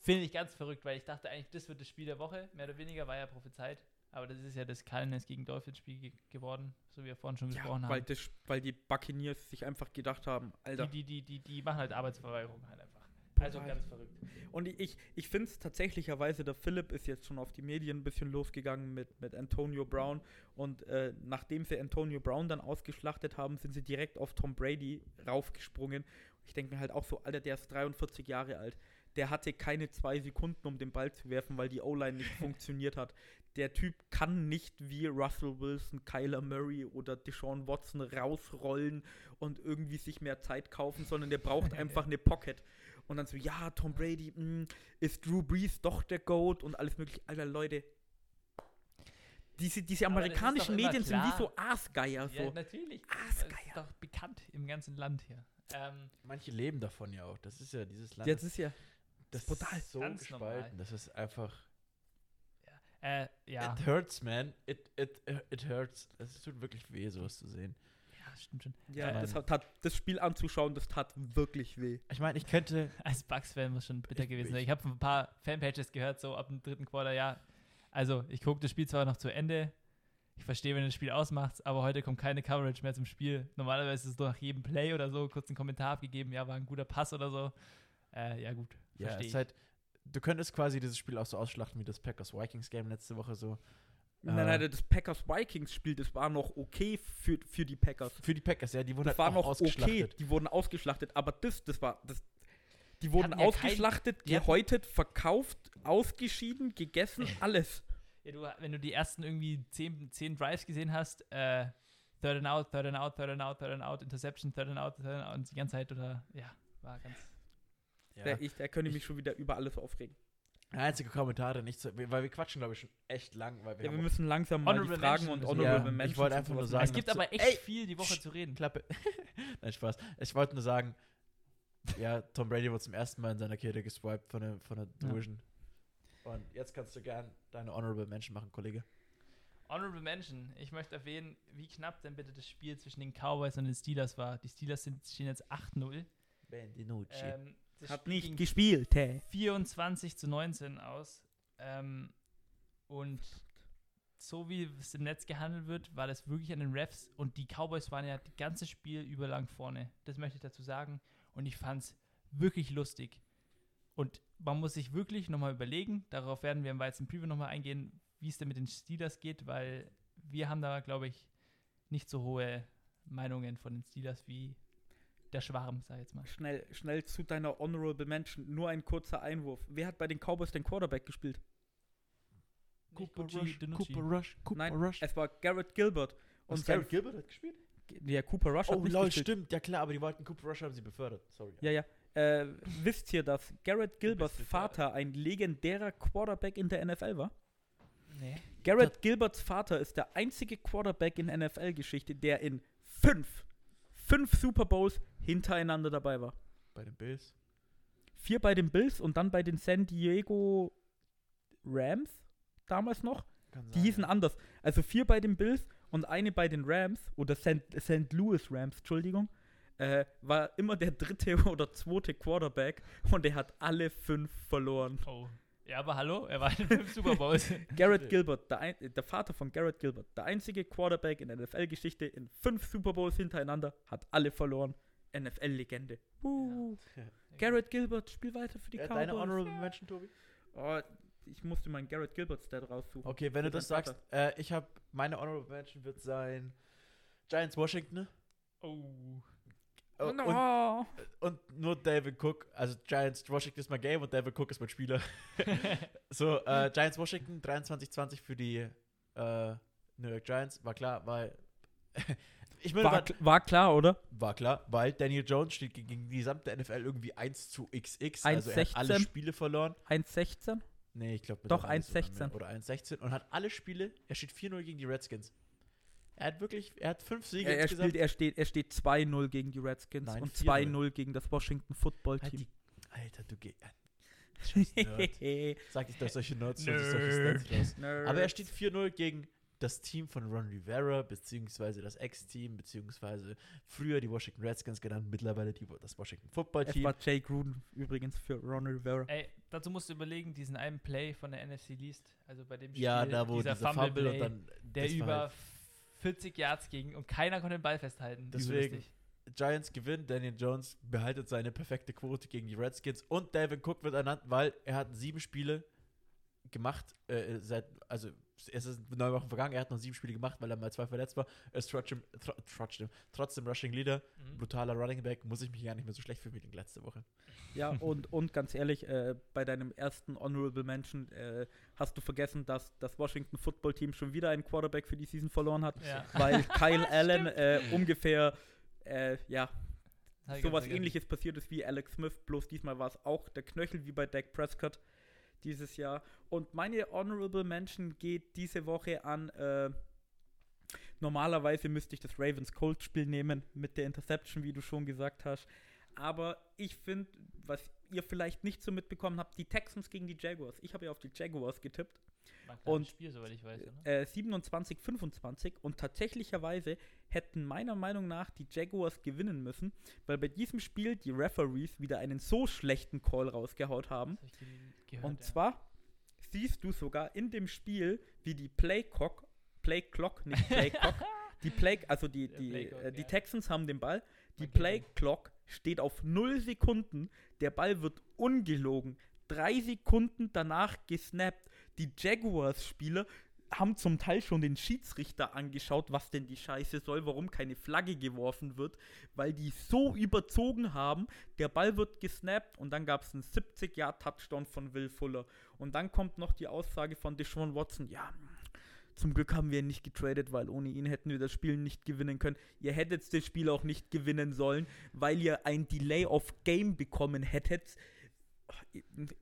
Finde ich ganz verrückt, weil ich dachte eigentlich, das wird das Spiel der Woche. Mehr oder weniger war ja prophezeit. Aber das ist ja das Cardinals gegen Dolphins Spiel ge geworden, so wie wir vorhin schon gesprochen weil, haben. das, weil die Buccaneers sich einfach gedacht haben, Alter. Die, die, die, die, die machen halt Arbeitsverweigerung halt. Also Brutal. ganz verrückt. Und ich, ich finde es tatsächlicherweise, der Philipp ist jetzt schon auf die Medien ein bisschen losgegangen mit, mit Antonio Brown. Und äh, nachdem sie Antonio Brown dann ausgeschlachtet haben, sind sie direkt auf Tom Brady raufgesprungen. Ich denke mir halt auch so, Alter, der ist 43 Jahre alt. Der hatte keine zwei Sekunden, um den Ball zu werfen, weil die O-Line nicht funktioniert hat. Der Typ kann nicht wie Russell Wilson, Kyler Murray oder Deshaun Watson rausrollen und irgendwie sich mehr Zeit kaufen, sondern der braucht einfach eine Pocket. Und dann so, ja, Tom Brady, mh, ist Drew Brees doch der GOAT und alles mögliche. Alter, Leute. Diese, diese das amerikanischen Medien sind wie so Aasgeier. So. Ja, natürlich. Ah, Das ist doch bekannt im ganzen Land hier. Ähm, Manche leben davon ja auch. Das ist ja dieses Land. Jetzt ist ja. das brutal. ist so Ganz gespalten. normal. Das ist einfach. äh, ja. It hurts, man. It, it, it hurts. Es tut wirklich weh, sowas zu sehen. Ja, stimmt schon. Ja, Ähm. das, hat, hat, das Spiel anzuschauen, das tat wirklich weh. Ich meine, ich könnte. Als Bucks-Fan muss schon bitter Ich- gewesen ich- sein. Ich habe ein paar Fanpages gehört, so ab dem dritten Quarter, ja. Also, ich gucke das Spiel zwar noch zu Ende. Ich verstehe, wenn du das Spiel ausmachst, aber heute kommt keine Coverage mehr zum Spiel. Normalerweise ist es nur nach jedem Play oder so kurz einen Kommentar abgegeben, ja, war ein guter Pass oder so. Äh, ja, gut. Ja, es ist halt, du könntest quasi dieses Spiel auch so ausschlachten wie das Packers-Vikings-Game letzte Woche so. Nein, Äh, nein, das Packers-Vikings-Spiel, das war noch okay für, für die Packers. Für die Packers, ja, die wurden Das halt war noch okay, ausgeschlachtet. die wurden ausgeschlachtet, aber das, das war, das, die wurden ja kein- ausgeschlachtet, hatten- gehäutet, verkauft, ausgeschieden, gegessen, alles. Ja, du, wenn du die ersten irgendwie zehn, zehn Drives gesehen hast, äh, Third and Out, Third and Out, Third and Out, Third and Out, Interception, Third and Out, Third and Out und die ganze Zeit oder, ja, war ganz. Ja. Der, ich, der könnte mich schon wieder über alles aufregen. Der einzige Kommentar, der nicht so, weil wir quatschen, glaube ich, schon echt lang, weil wir Ja, wir müssen langsam mal die Fragen Mention und Honorable Ja, ich Mentions wollte einfach nur sagen, es gibt aber zu- echt Ey, viel die Woche zu reden. Klappe. Nein, Spaß. Ich wollte nur sagen, Ja, Tom Brady wurde zum ersten Mal in seiner Karriere geswiped von der, von der Ja. Division. Und jetzt kannst du gern deine Honorable Mention machen, Kollege. Honorable Mention. Ich möchte erwähnen, wie knapp denn bitte das Spiel zwischen den Cowboys und den Steelers war. Die Steelers sind, stehen jetzt 8-0. Ben DiNucci. Ähm, das Hat Spiel nicht gespielt, hä? 24 zu 19 aus. Ähm, und so wie es im Netz gehandelt wird, war das wirklich an den Refs. Und die Cowboys waren ja das ganze Spiel über lang vorne. Das möchte ich dazu sagen. Und ich fand es wirklich lustig. Und man muss sich wirklich nochmal überlegen, darauf werden wir im Weizen Preview nochmal eingehen, wie es denn mit den Steelers geht, weil wir haben da, glaube ich, nicht so hohe Meinungen von den Steelers wie der Schwarm, sag ich jetzt mal. Schnell, schnell zu deiner Honorable Mention. Nur ein kurzer Einwurf. Wer hat bei den Cowboys den Quarterback gespielt? Nicht Gucci, Danucci. Rush, Cooper Nein, Rush. es war Garrett Gilbert. Und sein- Garrett Gilbert hat gespielt? Ja, Cooper Rush hat Oh, nicht lol, gespielt. stimmt. Ja klar, aber die wollten Cooper Rush haben sie befördert. Sorry. Ja, ja. Äh, wisst ihr, dass Garrett Gilberts Vater ein legendärer Quarterback in der NFL war? Nee. Garrett Gilberts Vater ist der einzige Quarterback in NFL-Geschichte, der in fünf, fünf Super Bowls hintereinander dabei war. Bei den Bills. Vier bei den Bills und dann bei den San Diego Rams damals noch. Kann Die sein, hießen ja. anders. Also vier bei den Bills und eine bei den Rams oder St. St. Louis Rams, Entschuldigung. Äh, war immer der dritte oder zweite Quarterback und er hat alle fünf verloren. Oh. Ja, aber hallo, er war in fünf Super Bowls. Garrett Gilbert, der, ein, der Vater von Garrett Gilbert, der einzige Quarterback in der NFL-Geschichte in fünf Super Bowls hintereinander, hat alle verloren. NFL-Legende. Uh. Garrett Gilbert, spiel weiter für die Ja, Cowboys. deine Honorable Mention, Tobi? Oh, ich musste meinen Garrett Gilbert-Stat raussuchen. Okay, wenn du das sagst, äh, ich habe meine Honorable Mention wird sein Giants Washington. Oh. Und, No. und nur David Cook, also Giants Washington ist mein Game und David Cook ist mein Spieler. so, äh, Giants Washington 23-20 für die äh, New York Giants, war klar, weil ich will War, war, kl- war klar, oder? war klar, weil Daniel Jones steht gegen die gesamte NFL irgendwie 1 zu XX, also er hat alle 1,16? Spiele verloren. 1,16? Nee, ich glaube Doch, 1,16. oder 1,16 und hat alle Spiele, er steht 4-0 gegen die Redskins. Er hat wirklich, er hat fünf Siege Er, er, insgesamt. spielt, er steht, er steht 2-0 gegen die Redskins Nein, und 4-0. 2-0 gegen das Washington Football Halt Team. Alter, du gehst. Sag ich doch solche Nerds, solche, Stats raus. Aber er steht 4-0 gegen das Team von Ron Rivera, beziehungsweise das Ex-Team, beziehungsweise früher die Washington Redskins genannt, mittlerweile die, das Washington Football Team. war Jay Gruden übrigens für Ron Rivera. Ey, dazu musst du überlegen, diesen einen Play von der NFC Least, also bei dem Spiel, Ja, da wo dieser dieser Fumble, Fumble und Play, dann. der das über halt- 40 Yards ging und keiner konnte den Ball festhalten. Deswegen-. Giants gewinnt, Daniel Jones behaltet seine perfekte Quote gegen die Redskins und Dalvin Cook wird ernannt, weil er hat sieben Spiele gemacht, äh, seit, also es ist neun Wochen vergangen, er hat noch sieben Spiele gemacht, weil er mal zwei verletzt war. Er ist trotzdem, tro- trotzdem, trotzdem Rushing Leader, Mhm. brutaler Running Back, muss ich mich gar nicht mehr so schlecht fühlen wie die letzte Woche. Ja, und, und ganz ehrlich, äh, bei deinem ersten Honorable Mention äh, hast du vergessen, dass das Washington Football Team schon wieder einen Quarterback für die Season verloren hat, Ja. weil Kyle Allen äh, ungefähr, äh, ja, sowas ähnliches passiert ist wie Alex Smith, bloß diesmal war es auch der Knöchel wie bei Dak Prescott dieses Jahr. Und meine Honorable Mention geht diese Woche an, äh, normalerweise müsste ich das Ravens-Colts-Spiel nehmen mit der Interception, wie du schon gesagt hast. Aber ich finde, was ihr vielleicht nicht so mitbekommen habt, die Texans gegen die Jaguars. Ich habe ja auf die Jaguars getippt und- Spiel, soweit ich weiß. Äh, 27, 25 und tatsächlicherweise hätten meiner Meinung nach die Jaguars gewinnen müssen, weil bei diesem Spiel die Referees wieder einen so schlechten Call rausgehaut haben. Hab gehört, Und ja. zwar siehst du sogar in dem Spiel, wie die Play Clock, Play Clock, nicht Play Clock, die Play, also die, die, Playclock, äh, die ja. Texans haben den Ball, die Man steht auf 0 Sekunden, der Ball wird ungelogen, drei Sekunden danach gesnappt. Die Jaguars-Spieler haben zum Teil schon den Schiedsrichter angeschaut, was denn die Scheiße soll, warum keine Flagge geworfen wird, weil die so überzogen haben. Der Ball wird gesnappt und dann gab es einen 70-Yard-Touchdown von Will Fuller. Und dann kommt noch die Aussage von Deshaun Watson, ja, zum Glück haben wir ihn nicht getradet, weil ohne ihn hätten wir das Spiel nicht gewinnen können. Ihr hättet das Spiel auch nicht gewinnen sollen, weil ihr ein Delay of Game bekommen hättet.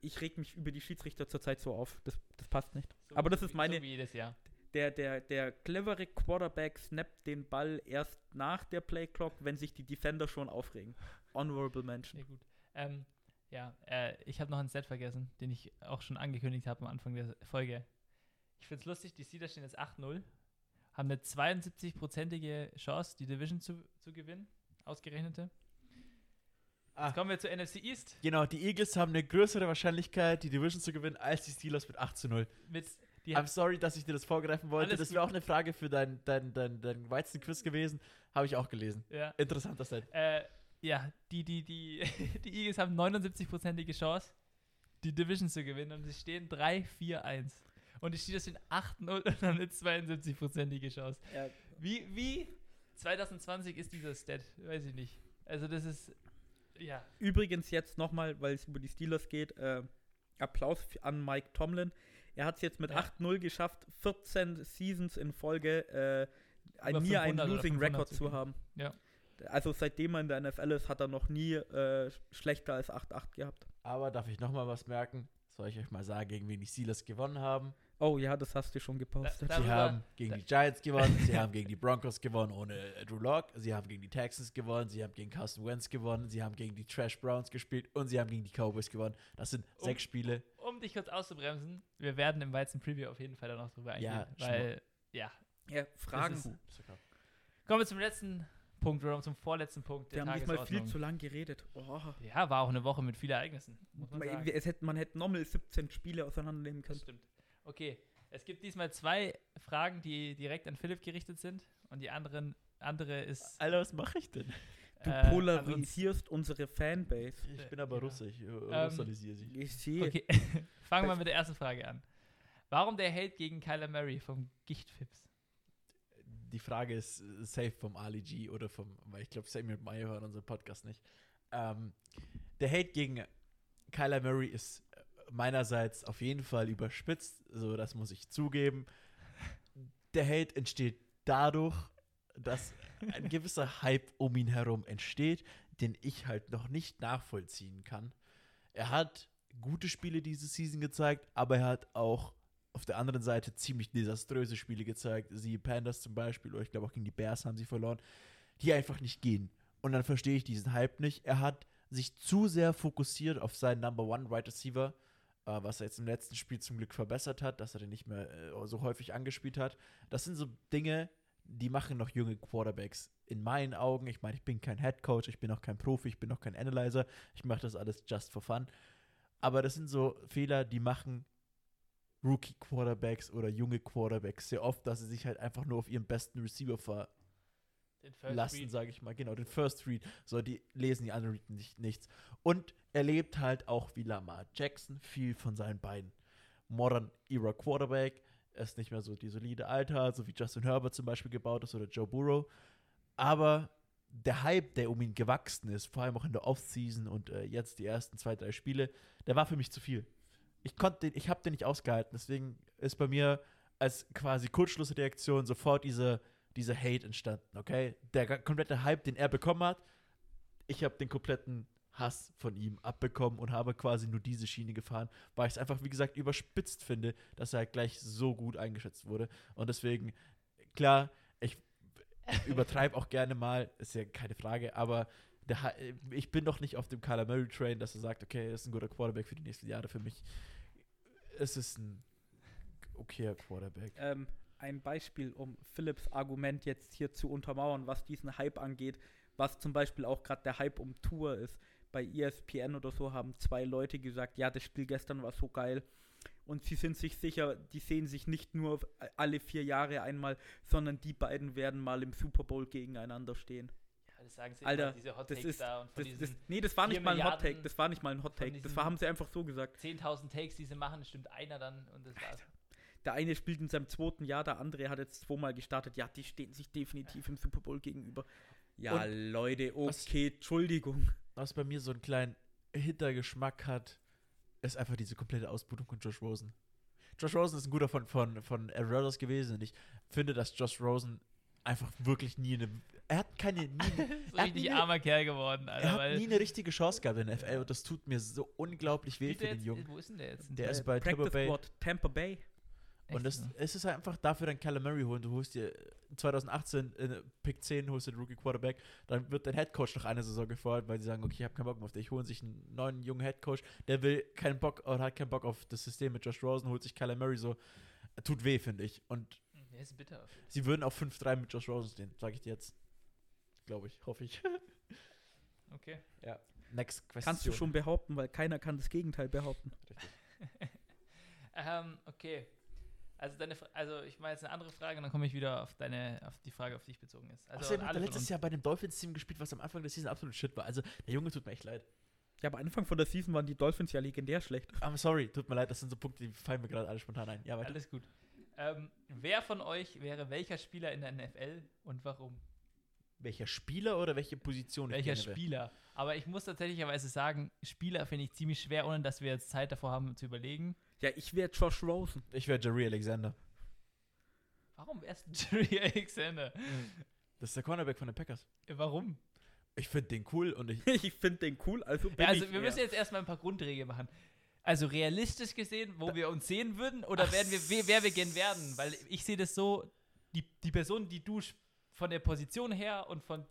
Ich- reg mich über die Schiedsrichter zurzeit so auf. Das, das passt nicht. So- Aber das ist meine, So wie jedes Jahr. der, der, der clevere Quarterback snappt den Ball erst nach der Playclock, wenn sich die Defender schon aufregen. Honorable Mention. Sehr gut. Ähm, ja, äh, ich habe noch einen Set vergessen, den ich auch schon angekündigt habe am Anfang der Folge. Ich finde es lustig, die Steelers stehen jetzt 8-0, haben eine 72-prozentige Chance, die Division zu, zu gewinnen, ausgerechnete. Ah. Jetzt kommen wir zur NFC East. Genau, die Eagles haben eine größere Wahrscheinlichkeit, die Division zu gewinnen, als die Steelers mit 8 zu 0. Mit, I'm sorry, dass ich dir das vorgreifen wollte. Alles das wäre auch eine Frage für dein, dein, dein, dein Weizen-Quiz gewesen. Habe ich auch gelesen. ja, Interessanter Set. äh, ja, die, die, die, die Eagles haben 79-prozentige Chance, die Division zu gewinnen und sie stehen 3-4-1. Und die Steelers sind 8-0 und haben eine 72-prozentige Chance. Ja, Wie, wie 2020 ist dieser Stat? Weiß ich nicht. Also das ist, ja. Übrigens jetzt nochmal, weil es über die Steelers geht, äh, Applaus an Mike Tomlin. Er hat es jetzt mit Ja. 8-0 geschafft, 14 Seasons in Folge äh, ein, nie einen 500 oder Losing 500 Record zu haben. Ja. Also seitdem er in der NFL ist, hat er noch nie äh, schlechter als 8-8 gehabt. Aber darf ich nochmal was merken? Soll ich euch mal sagen, gegen wen die Steelers gewonnen haben? Oh ja, das hast du schon gepostet. Da- Sie haben gegen die Giants gewonnen, sie haben gegen die Broncos gewonnen ohne äh, Drew Lock, sie haben gegen die Texans gewonnen, sie haben gegen Carson Wentz gewonnen, sie haben gegen die Trash Browns gespielt und sie haben gegen die Cowboys gewonnen. Das sind Um- sechs Spiele. Um dich kurz auszubremsen, wir werden im Weizen Preview auf jeden Fall dann noch drüber eingehen. Ja, weil, ja. ja, Fragen. Das ist- Kommen wir zum letzten Punkt, oder zum vorletzten Punkt Wir haben diesmal viel Tagesordnung. zu lang geredet. Oh. Ja, war auch eine Woche mit vielen Ereignissen. Muss man Man, sagen. es hätte, man hätte nochmal 17 Spiele auseinandernehmen Das können. stimmt. Okay, es gibt diesmal zwei Fragen, die direkt an Philipp gerichtet sind und die anderen, andere ist Alter, was mache ich denn? Du äh, polarisierst unsere Fanbase. Ich bin aber Genau. Russe, ich äh, Ähm, russalisiere sie. Ich sehe. Okay, fangen wir mit der ersten Frage an. Warum der Hate gegen Kyler Murray vom Gichtfips? Die Frage ist äh, safe vom Ali G oder vom, weil ich glaube, Samuel Meyer hört unseren Podcast nicht. Ähm, der Hate gegen Kyler Murray ist meinerseits auf jeden Fall überspitzt, so das muss ich zugeben. Der Hate entsteht dadurch, dass ein gewisser Hype um ihn herum entsteht, den ich halt noch nicht nachvollziehen kann. Er hat gute Spiele diese Season gezeigt, aber er hat auch auf der anderen Seite ziemlich desaströse Spiele gezeigt. Sie Pandas zum Beispiel, oder ich glaube auch gegen die Bears haben sie verloren, die einfach nicht gehen. Und dann verstehe ich diesen Hype nicht. Er hat sich zu sehr fokussiert auf seinen Number One Right Receiver, was er jetzt im letzten Spiel zum Glück verbessert hat, dass er den nicht mehr äh, so häufig angespielt hat. Das sind so Dinge, die machen noch junge Quarterbacks. In meinen Augen, ich meine, ich bin kein Head Coach, ich bin auch kein Profi, ich bin auch kein Analyzer, ich mache das alles just for fun. Aber das sind so Fehler, die machen Rookie-Quarterbacks oder junge Quarterbacks sehr oft, dass sie sich halt einfach nur auf ihren besten Receiver Den verlassen, Read. sage ich mal. Genau, den First Read. So, die lesen die anderen Read nicht, nichts. Und er lebt halt auch wie Lamar Jackson viel von seinen Beinen. Modern Era Quarterback. Er ist nicht mehr so die solide Alter, so wie Justin Herbert zum Beispiel gebaut ist oder Joe Burrow. Aber der Hype, der um ihn gewachsen ist, vor allem auch in der Offseason und äh, jetzt die ersten zwei, drei Spiele, der war für mich zu viel. Ich konnte den, ich habe den nicht ausgehalten. Deswegen ist bei mir als quasi Kurzschlussreaktion sofort diese, diese Hate entstanden, okay? Der komplette Hype, den er bekommen hat, ich habe den kompletten Hass von ihm abbekommen und habe quasi nur diese Schiene gefahren, weil ich es einfach, wie gesagt, überspitzt finde, dass er halt gleich so gut eingeschätzt wurde. Und deswegen, klar, ich übertreibe auch gerne mal, ist ja keine Frage, aber der, ich bin noch nicht auf dem Kyler Murray Train, dass er sagt, okay, er ist ein guter Quarterback für die nächsten Jahre. Für mich ist es ein okayer Quarterback. Ähm, ein Beispiel, um Philips Argument jetzt hier zu untermauern, was diesen Hype angeht, was zum Beispiel auch gerade der Hype um Tour ist. Bei ESPN oder so haben zwei Leute gesagt, ja, das Spiel gestern war so geil. Und sie sind sich sicher, die sehen sich nicht nur alle vier Jahre einmal, sondern die beiden werden mal im Super Bowl gegeneinander stehen. Ja, das sagen sie Alter, immer, diese Hot das Takes ist- da und von Das, diesen das, nee, das war nicht mal ein Hot Take. Milliarden Das war nicht mal ein Hot Take. Das haben sie einfach so gesagt. 10.000 Takes, die sie machen, stimmt einer dann und das war's. Der eine spielt in seinem zweiten Jahr, der andere hat jetzt zweimal gestartet. Ja, die stehen sich definitiv im Super Bowl gegenüber. Ja, Leute, was- okay, Entschuldigung. Was bei mir so einen kleinen Hintergeschmack hat, ist einfach diese komplette Ausbildung von Josh Rosen. Josh Rosen ist ein guter von, von, von Aaron Rodgers gewesen und ich finde, dass Josh Rosen einfach wirklich nie eine. Er hat keine. Nie, so Er hat richtig nie- armer Kerl geworden, er Alter. hat weil nie eine richtige Chance gehabt in der NFL und das tut mir so unglaublich weh für der den jetzt- Jungen. Wo ist denn der jetzt? Der ist Äh, bei Tampa Bay. Tampa Bay. Und das, Echt? es ist halt einfach dafür dann Kyler Murray holen. Du holst dir 2018 in Pick 10 holst du den Rookie Quarterback, dann wird dein Headcoach noch eine Saison gefordert, weil sie sagen, okay, ich habe keinen Bock mehr auf dich. Holen sich einen neuen jungen Headcoach, der will keinen Bock oder hat keinen Bock auf das System mit Josh Rosen, holt sich Kyler Murray so. Tut weh, finde ich. Und Der ist bitter. sie würden auf 5-3 mit Josh Rosen stehen, sage ich dir jetzt. Glaube ich, hoffe ich. Okay. Next question. Kannst du schon behaupten, weil keiner kann das Gegenteil behaupten. ähm, okay. Also deine, also ich mache jetzt eine andere Frage und dann komme ich wieder auf deine, auf die Frage, auf die ich bezogen ist. Also Außerdem hat er letztes. Jahr bei dem Dolphins-Team gespielt, was am Anfang der Season absolut shit war. Also, der Junge tut mir echt leid. Ja, am Anfang von der Season waren die Dolphins ja legendär schlecht. I'm sorry, tut mir leid, das sind so Punkte, die fallen mir gerade alle spontan ein. Ja, weiter. Alles gut. Ähm, wer von euch wäre welcher Spieler in der NFL und warum? Welcher Spieler oder welche Position? ich Welcher wäre? Spieler? Aber ich muss tatsächlicherweise sagen, Spieler finde ich ziemlich schwer, ohne dass wir jetzt Zeit davor haben zu überlegen. Ja, ich wäre Josh Rosen. Ich wäre Jerry Alexander. Warum erst Jerry Alexander? Das ist der Cornerback von den Packers. Warum? Ich finde den cool und ich. Ich finde den cool, also bin Ja, also ich wir eher- müssen jetzt erstmal ein paar Grundregeln machen. Also realistisch gesehen, wo wir uns sehen würden oder Ach werden wir, wer, wir gern werden? Weil ich sehe das so, die, die Person, die du von der Position her und von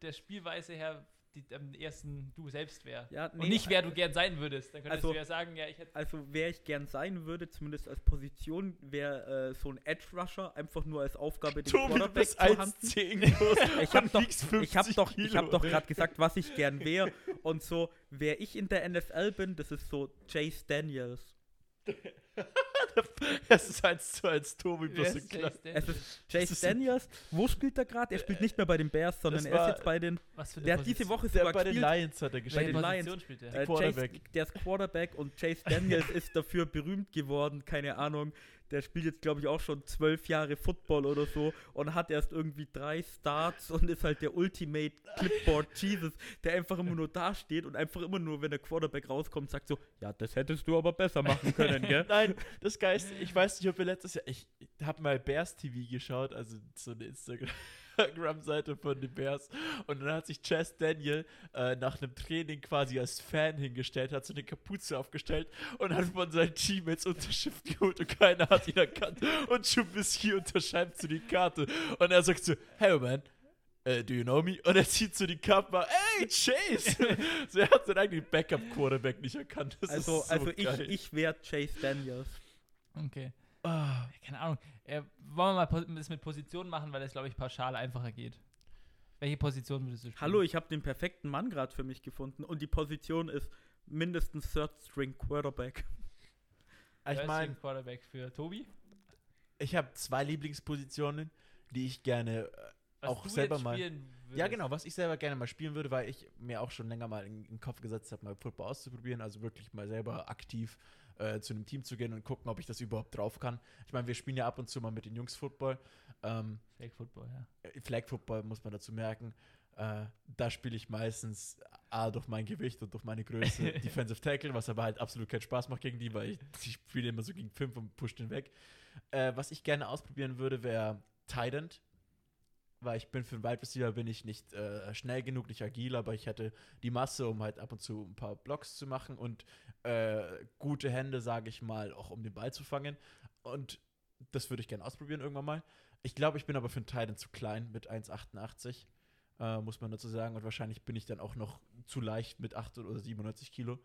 der Spielweise her die am ersten du selbst wär. Ja, und nicht, wer du gern sein würdest. Dann könntest Also- du ja sagen, ja, ich hätte. Also, wer ich gern sein würde, zumindest als Position, wäre äh, so ein Edge Rusher, einfach nur als Aufgabe den Quarterback zu handeln. 1,10 groß. Ich habe doch, ich hab 50 doch, ich hab doch gerade gesagt, was ich gern wäre. Und so, wer ich in der NFL bin, das ist so Chase Daniels. Das ist 1 zu 1 Tobi Wer bloß in ist klein. Chase Es ist Chase Daniels. Wo spielt er gerade? Er spielt nicht mehr bei den Bears, sondern Das er war- ist jetzt bei den. Was für eine Der hat diese Position? Woche Der sogar bei den gespielt. Lions hat er Bei gespielt. den Welche Lions. Spielt der? Äh, Chase, Quarterback. der ist Quarterback und Chase Daniels ist dafür berühmt geworden, keine Ahnung. Der spielt jetzt, glaube ich, auch schon zwölf Jahre Football oder so und hat erst irgendwie drei Starts und ist halt der Ultimate Clipboard Jesus, der einfach immer nur dasteht und einfach immer nur, wenn der Quarterback rauskommt, sagt so, ja, das hättest du aber besser machen können, gell? Nein, das Geist, ich weiß nicht, ob wir letztes Jahr, ich habe mal Bears TV geschaut, also so eine Instagram-Seite von den Bears. Und dann hat sich Chess Daniel äh, nach einem Training quasi als Fan hingestellt, hat so eine Kapuze aufgestellt und hat von seinen Teammates Unterschrift geholt und keiner hat ihn erkannt. Und Trubisky unterschreibt so die Karte. Und er sagt so, hey man, äh, do you know me? Und er zieht so die Kappe, ey, Chase! so, er hat seinen eigenen Backup-Quarterback nicht erkannt. Das Also, ist so also ich, geil. ich wäre Chase Daniels. Okay. Ah. Keine Ahnung. Äh, wollen wir mal das mit Position machen, weil das, glaube ich, pauschal einfacher geht. Welche Position würdest du spielen? Hallo, ich habe den perfekten Mann gerade für mich gefunden und die Position ist mindestens Third String Quarterback. Ich First meine, String Quarterback für Tobi. ich habe zwei Lieblingspositionen, die ich gerne. Äh, Was Auch du selber jetzt mal- spielen ja, genau, was ich selber gerne mal spielen würde, weil ich mir auch schon länger mal in, in den Kopf gesetzt habe, mal Football auszuprobieren, also wirklich mal selber aktiv äh, zu einem Team zu gehen und gucken, ob ich das überhaupt drauf kann. Ich meine, wir spielen ja ab und zu mal mit den Jungs Football. Ähm, Fake Football, ja. äh, Flag Football muss man dazu merken. Äh, da spiele ich meistens A durch mein Gewicht und durch meine Größe Defensive Tackle, was aber halt absolut keinen Spaß macht gegen die, weil ich, ich spiele immer so gegen fünf und push den weg. Äh, was ich gerne ausprobieren würde, wäre Tight End. Weil ich bin für einen Wide Receiver bin ich nicht äh, schnell genug, nicht agil, aber ich hätte die Masse, um halt ab und zu ein paar Blocks zu machen und äh, gute Hände, sage ich mal, auch um den Ball zu fangen. Und das würde ich gerne ausprobieren irgendwann mal. Ich glaube, ich bin aber für einen Titan zu klein mit 1,88, äh, muss man dazu sagen. Und wahrscheinlich bin ich dann auch noch zu leicht mit 8 oder 97 Kilo.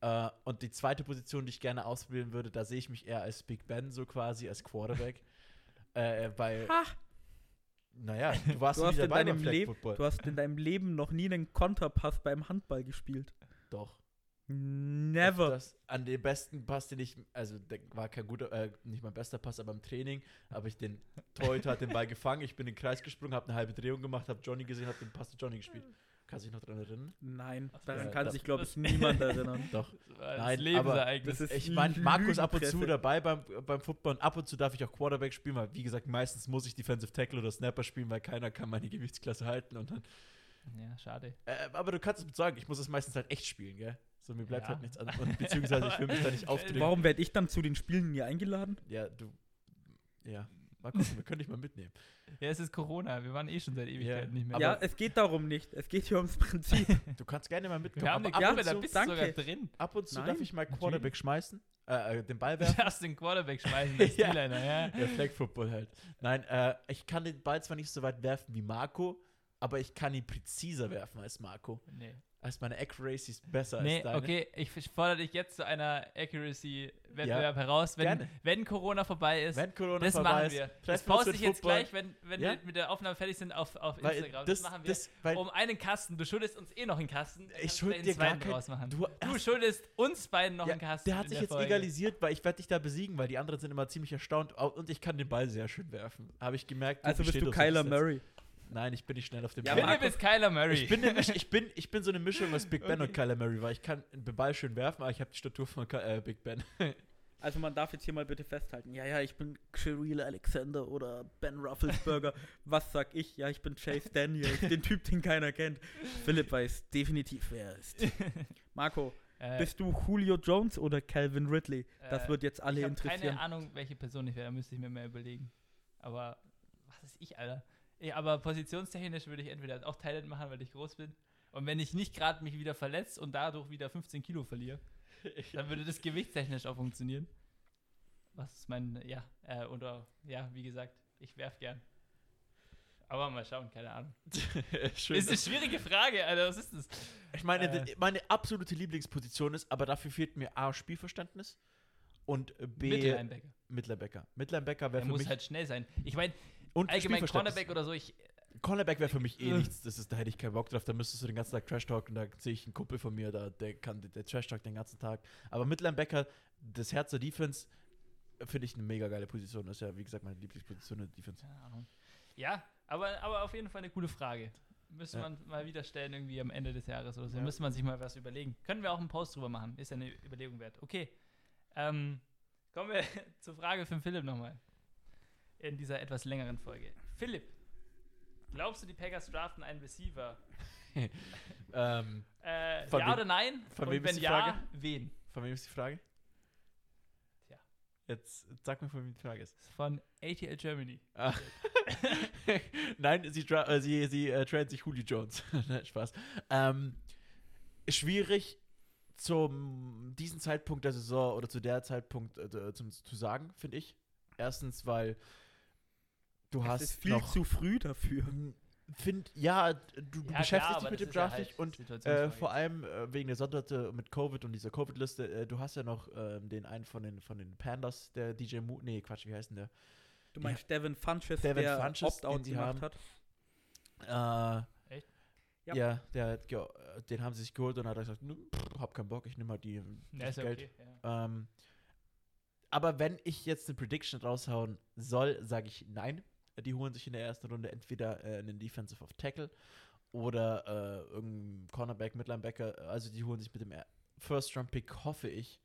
Äh, und die zweite Position, die ich gerne ausprobieren würde, da sehe ich mich eher als Big Ben, so quasi, als Quarterback. äh, weil, Ha! naja, du warst Du hast, in deinem Leben, du hast in deinem Leben noch nie einen Konterpass beim Handball gespielt. Doch. Never. Das, an den besten Pass, den ich, also der war kein guter, äh, nicht mein bester Pass, aber im Training habe ich den Torhüter hat den Ball gefangen, ich bin in den Kreis gesprungen, habe eine halbe Drehung gemacht, habe Johnny gesehen, habe den Pass zu Johnny gespielt. Kannst du dich noch dran erinnern? Nein, Ach daran ja, kann das- sich, glaube ich, niemand erinnern. Doch. Das Nein, Lebensereignis. das ist- Ich meine, Markus ab und zu dabei beim, beim Football und ab und zu darf ich auch Quarterback spielen, weil wie gesagt, meistens muss ich Defensive Tackle oder Snapper spielen, weil keiner kann meine Gewichtsklasse halten und dann, ja, schade. äh, aber du kannst es sagen, ich muss es meistens halt echt spielen, gell? So, mir bleibt Ja. halt nichts anderes. Und Beziehungsweise ich will mich da nicht aufdrängen. Warum werde ich dann zu den Spielen nie eingeladen? Ja, du, ja. Mal gucken, wir können dich mal mitnehmen. Ja, es ist Corona. Wir waren eh schon seit Ewigkeiten nicht mehr. Aber- ja, es geht darum nicht. Es geht hier ums Prinzip. Du kannst gerne mal mitkommen. wir haben eine aber ab, Gruppe, und da zu, bist du danke. sogar drin. ab und zu Nein, darf ich mal. Quarterback schmeißen, äh, äh, den Ball Du werfen. darfst den Quarterback schmeißen, der Ja. Steeliner, ja. Ja, Flag Football halt. Nein, äh, ich kann den Ball zwar nicht so weit werfen wie Marco, aber ich kann ihn präziser werfen als Marco. Nee, Also meine Accuracy ist besser nee als deine. okay, ich fordere dich jetzt zu einer Accuracy-Wettbewerb heraus. Wenn, Gerne. wenn Corona vorbei ist, Wenn Corona das vorbei machen ist, wir. Das poste ich jetzt Football. gleich, wenn, wenn Ja? wir mit der Aufnahme fertig sind, auf, auf Weil Instagram. das, das machen wir. das, weil um einen Kasten. Du schuldest uns eh noch einen Kasten. Ich kannst du schuld den dir gar zweiten kein- draus machen. du, Du schuldest uns beiden noch ja, einen Kasten. der hat sich der jetzt Folge. egalisiert, weil ich werde dich da besiegen, weil die anderen sind immer ziemlich erstaunt Au- und ich kann den Ball sehr schön werfen. Habe ich gemerkt. Also bist du Kyler. Murray. Nein, ich bin nicht schnell auf dem Ja, Ball. Philipp ist Kyler Murray. Ich bin, Misch, ich, bin, ich bin so eine Mischung aus Big Ben und Okay. Kyler Murray, weil ich kann den Ball schön werfen, aber ich habe die Statur von Ky- äh, Big Ben. Also man darf jetzt hier mal bitte festhalten. Ja, ja, ich bin Shareel Alexander oder Ben Rufflesberger. Was sag ich? Ja, ich bin Chase Daniels, den Typ, den keiner kennt. Philipp weiß definitiv, wer er ist. Marco, äh, bist du Julio Jones oder Calvin Ridley? Das äh, wird jetzt alle ich habe interessieren. keine Ahnung, welche Person ich wäre. Da müsste ich mir mehr überlegen. Aber was ist ich, Alter? Ja, aber positionstechnisch würde ich entweder auch Talent machen, weil ich groß bin. Und wenn ich nicht gerade mich wieder verletzt und dadurch wieder 15 Kilo verliere, dann würde das gewichtstechnisch auch funktionieren. Was ist mein, ja, äh, oder, ja, wie gesagt, ich werf gern. Aber mal schauen, keine Ahnung. schön. Ist eine schwierige Frage, Alter, was ist das? ich meine, äh, meine absolute Lieblingsposition ist, aber dafür fehlt mir A, Spielverständnis und B, Mittellinebacker. Midlinebacker. Midlinebacker Der wäre für muss mich halt schnell sein. Ich meine, und allgemein. Cornerback oder so, ich, Cornerback wäre für mich eh Äh. nichts. Das ist, da hätte ich keinen Bock drauf. Da müsstest du den ganzen Tag Trash talken. Da sehe ich einen Kumpel von mir, da, der kann der Trash talk den ganzen Tag. Aber Midlinebacker, das Herz der Defense, finde ich eine mega geile Position. Das ist ja, wie gesagt, meine Lieblingsposition in der Defense. Keine Ahnung. Ja, aber, aber auf jeden Fall eine coole Frage. Müsste Ja. man mal wieder stellen, irgendwie am Ende des Jahres oder so. Ja. Müsste man sich mal was überlegen. Können wir auch einen Post drüber machen. Ist ja eine Überlegung wert. Okay. Ähm, kommen wir zur Frage von Philipp nochmal. In dieser etwas längeren Folge. Philipp, glaubst du, die Packers draften einen Receiver? Ähm, Äh, ja oder nein? von Und wem ist wenn die ja, Frage? wen? von wem ist die Frage? Tja. Jetzt sag mir, von wem die Frage ist. Von ATL Germany. Ah. Nein, sie, äh, sie, sie äh, traden sich Julio Jones. Nein, Spaß. Ähm, schwierig zum diesen Zeitpunkt der Saison oder zu der Zeitpunkt äh, zum, zu sagen, finde ich. Erstens, weil du Es hast ist viel noch zu früh dafür. Find, ja, du, du Ja, beschäftigst klar, dich mit dem ist ja Draft halt nicht und äh, vor allem äh, wegen der Sonderte mit Covid und dieser Covid-Liste, äh, du hast ja noch ähm, den einen von den, von den Pandas, der DJ Mu, nee, Quatsch, wie heißt denn der? Du meinst Devin Funches, Devin der Funches, den Opt-out gemacht haben. hat. Äh, Echt? Ja. Ja, der, äh, den haben sie sich geholt und hat gesagt, "Nö, pff, hab keinen Bock, ich nehme halt die, ja, das ist ja Geld. okay. Ja. Ähm, aber wenn ich jetzt eine Prediction raushauen soll, sage ich nein. Die holen sich in der ersten Runde entweder äh, einen Defensive of Tackle oder äh, irgendeinen Cornerback, Midlinebacker. Also die holen sich mit dem First-Round-Pick, hoffe ich,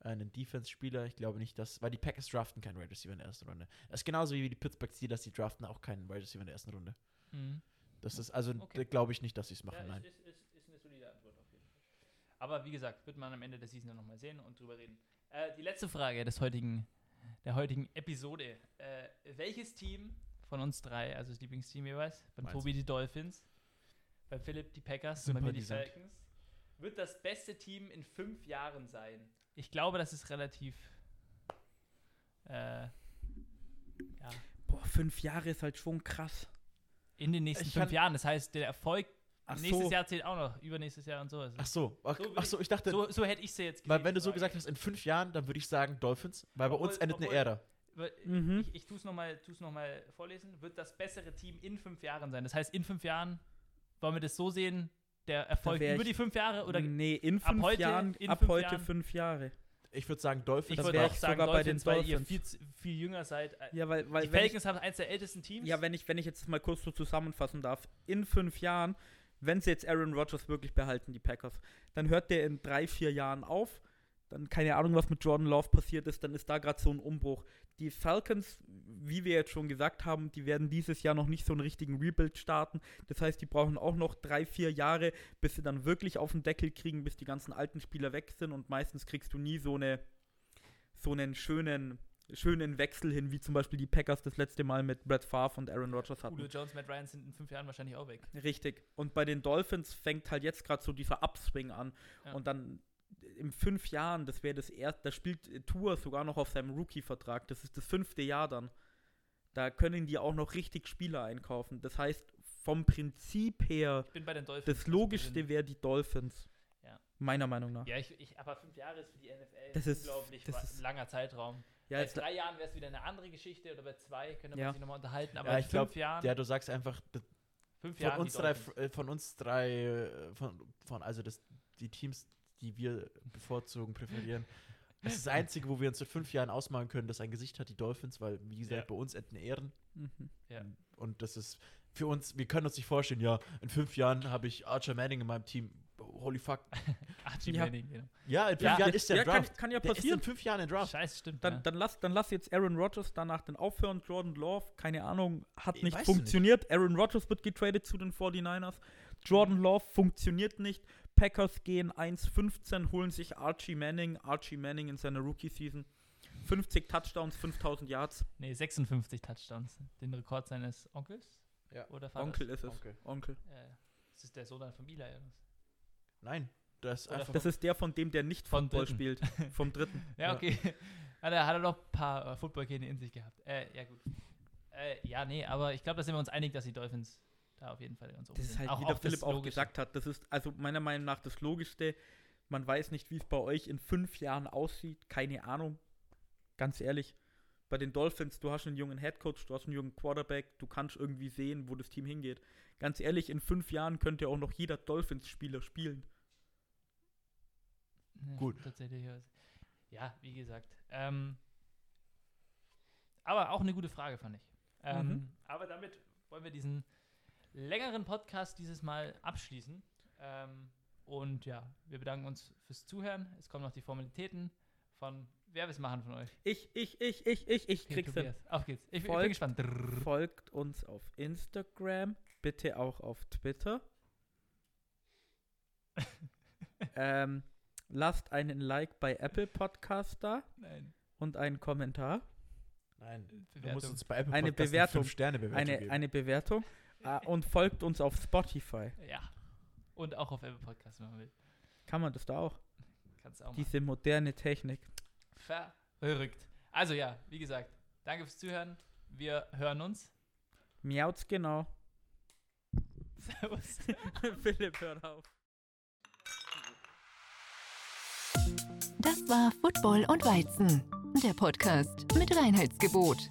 einen Defense-Spieler. Ich glaube nicht, dass, weil die Packers draften keinen Wide Receiver in der ersten Runde. Das ist genauso wie die Pittsburgh Steelers, die draften auch keinen Wide Receiver in der ersten Runde. Mhm. Das ist, also Okay. glaube ich nicht, dass sie es machen, ja, nein. Ist, ist, ist, ist eine solide Antwort auf jeden Fall. Aber wie gesagt, wird man am Ende der Season dann nochmal sehen und drüber reden. Äh, die letzte Frage des heutigen, der heutigen Episode. Äh, welches Team von uns drei, also das Lieblingsteam jeweils, beim Meins. Tobi die Dolphins, bei Philipp die Packers und bei mir die. Falcons, wird das beste Team in fünf Jahren sein? Ich glaube, das ist relativ äh, ja, Boah, fünf Jahre ist halt schon krass. in den nächsten Ich fünf kann- Jahren. Das heißt, der Erfolg Ach nächstes so. Jahr zählt auch noch, übernächstes Jahr und so. Also Ach so, ach, So ach so, ich dachte, so, so hätte ich sie jetzt weil gesehen, wenn du so gesagt hast, in fünf Jahren, dann würde ich sagen Dolphins, weil bei uns Obwohl- endet eine obwohl- Ära. Mhm. Ich, ich tue es nochmal noch mal vorlesen. Wird das bessere Team in fünf Jahren sein? Das heißt, in fünf Jahren wollen wir das so sehen, der Erfolg über die fünf Jahre oder nee, in ab fünf heute- Jahren, in ab fünf heute Jahren? fünf Jahre. Ich würde sagen Dolphins. ich würde auch sagen sogar bei den Dolphins, weil ihr Dolphins. viel, viel jünger seid. Ja, weil, weil die Falcons haben eins der ältesten Teams. ja, wenn ich, wenn ich jetzt mal kurz so zusammenfassen darf, in fünf Jahren, wenn sie jetzt Aaron Rodgers wirklich behalten, die Packers, dann hört der in drei, vier Jahren auf. Dann keine Ahnung, was mit Jordan Love passiert ist, dann ist da gerade so ein Umbruch. Die Falcons, wie wir jetzt schon gesagt haben, die werden dieses Jahr noch nicht so einen richtigen Rebuild starten. Das heißt, die brauchen auch noch drei, vier Jahre, bis sie dann wirklich auf den Deckel kriegen, bis die ganzen alten Spieler weg sind. Und meistens kriegst du nie so eine so einen schönen schönen Wechsel hin, wie zum Beispiel die Packers das letzte Mal mit Brett Favre und Aaron Rodgers hatten. Julio Jones, Matt Ryan sind in fünf Jahren wahrscheinlich auch weg. Richtig. Und bei den Dolphins fängt halt jetzt gerade so dieser Upswing an. Ja. Und dann in fünf Jahren, das wäre das erste, da spielt Tour sogar noch auf seinem Rookie-Vertrag. Das ist das fünfte Jahr dann. Da können die auch noch richtig Spieler einkaufen. Das heißt, vom Prinzip her, Ich bin bei den Dolphins. das Logischste wäre die Dolphins. Ja. Meiner Meinung nach. Ja, ich, ich, aber fünf Jahre ist für die NFL Das ist- unglaublich das ist- langer Zeitraum. Ja, bei jetzt, drei Jahren wäre es wieder eine andere Geschichte oder bei zwei könnte man Ja. sich nochmal unterhalten. Aber Ja, in ich fünf glaube, Jahren, ja, du sagst einfach, fünf von Jahren uns, drei, äh, von uns drei, äh, von, von also das, die Teams, die wir bevorzugen, präferieren. Das ist das Einzige, wo wir uns in fünf Jahren ausmalen können, dass ein Gesicht hat, die Dolphins, weil, wie gesagt, Ja. bei uns enden Ehren. mhm. Ja. Und das ist für uns, wir können uns nicht vorstellen, ja, in fünf Jahren habe ich Archer Manning in meinem Team. Holy fuck. Archie Ja. Manning, genau. Ja, in fünf Ja, Jahren ist der ja, Draft. kann, kann ja der ist passieren. in fünf Jahren in Draft. Scheiße, stimmt. Dann, ja. dann, lass, dann lass jetzt Aaron Rodgers danach dann aufhören. Jordan Love, keine Ahnung, hat Ich nicht funktioniert. Aaron Rodgers wird getradet zu den 49ers. Jordan Love funktioniert nicht. Packers gehen 1,15, holen sich Archie Manning. Archie Manning in seiner Rookie-Season. 50 Touchdowns, 5000 Yards. nee, 56 Touchdowns. Den Rekord seines Onkels? Ja. Oder Vaters? Onkel ist es. Onkel. Onkel. Äh, das ist der Sohn von Eli. oder was? Nein, das ist Oder einfach. Das ist der von dem, der nicht Von Football Dritten. spielt. Vom dritten. Ja, Ja. okay. hat, er, hat er noch ein paar äh, Football-Gene in sich gehabt. Äh, ja, gut. Äh, ja, nee, aber ich glaube, da sind wir uns einig, dass die Dolphins da auf jeden Fall ganz oben Das ist halt, wie der Philipp auch gesagt hat, das ist also meiner Meinung nach das Logischste. Man weiß nicht, wie es bei euch in fünf Jahren aussieht. Keine Ahnung. Ganz ehrlich. Bei den Dolphins, du hast einen jungen Headcoach, du hast einen jungen Quarterback, du kannst irgendwie sehen, wo das Team hingeht. Ganz ehrlich, in fünf Jahren könnte auch noch jeder Dolphins-Spieler spielen. Ja, Gut. Tatsächlich. ja. Ja, wie gesagt. Ähm, aber auch eine gute Frage, fand ich. Ähm, Mhm. Aber damit wollen wir diesen längeren Podcast dieses Mal abschließen. Ähm, und ja, wir bedanken uns fürs Zuhören. Es kommen noch die Formalitäten von, wer will es machen von euch? Ich, ich, ich, ich, ich, ich Okay, krieg's hin. Tobias, Auf geht's. Ich, ich bin Folgt- gespannt. Folgt uns auf Instagram, bitte auch auf Twitter. ähm, lasst einen Like bei Apple Podcast da Nein. und einen Kommentar. Nein, du Bewertung. musst uns bei Apple Eine Podcast Bewertung. Fünf-Sterne-Bewertung Eine, geben. eine Bewertung. Ah, und folgt uns auf Spotify. Ja. Und auch auf Apple Podcast, wenn man will. Kann man das da auch? Kannst du auch machen. Diese moderne Technik. Verrückt. Also ja, wie gesagt, danke fürs Zuhören. Wir hören uns. Miauts genau. Servus. Philipp, hör auf. Das war Football und Weizen, der Podcast mit Reinheitsgebot.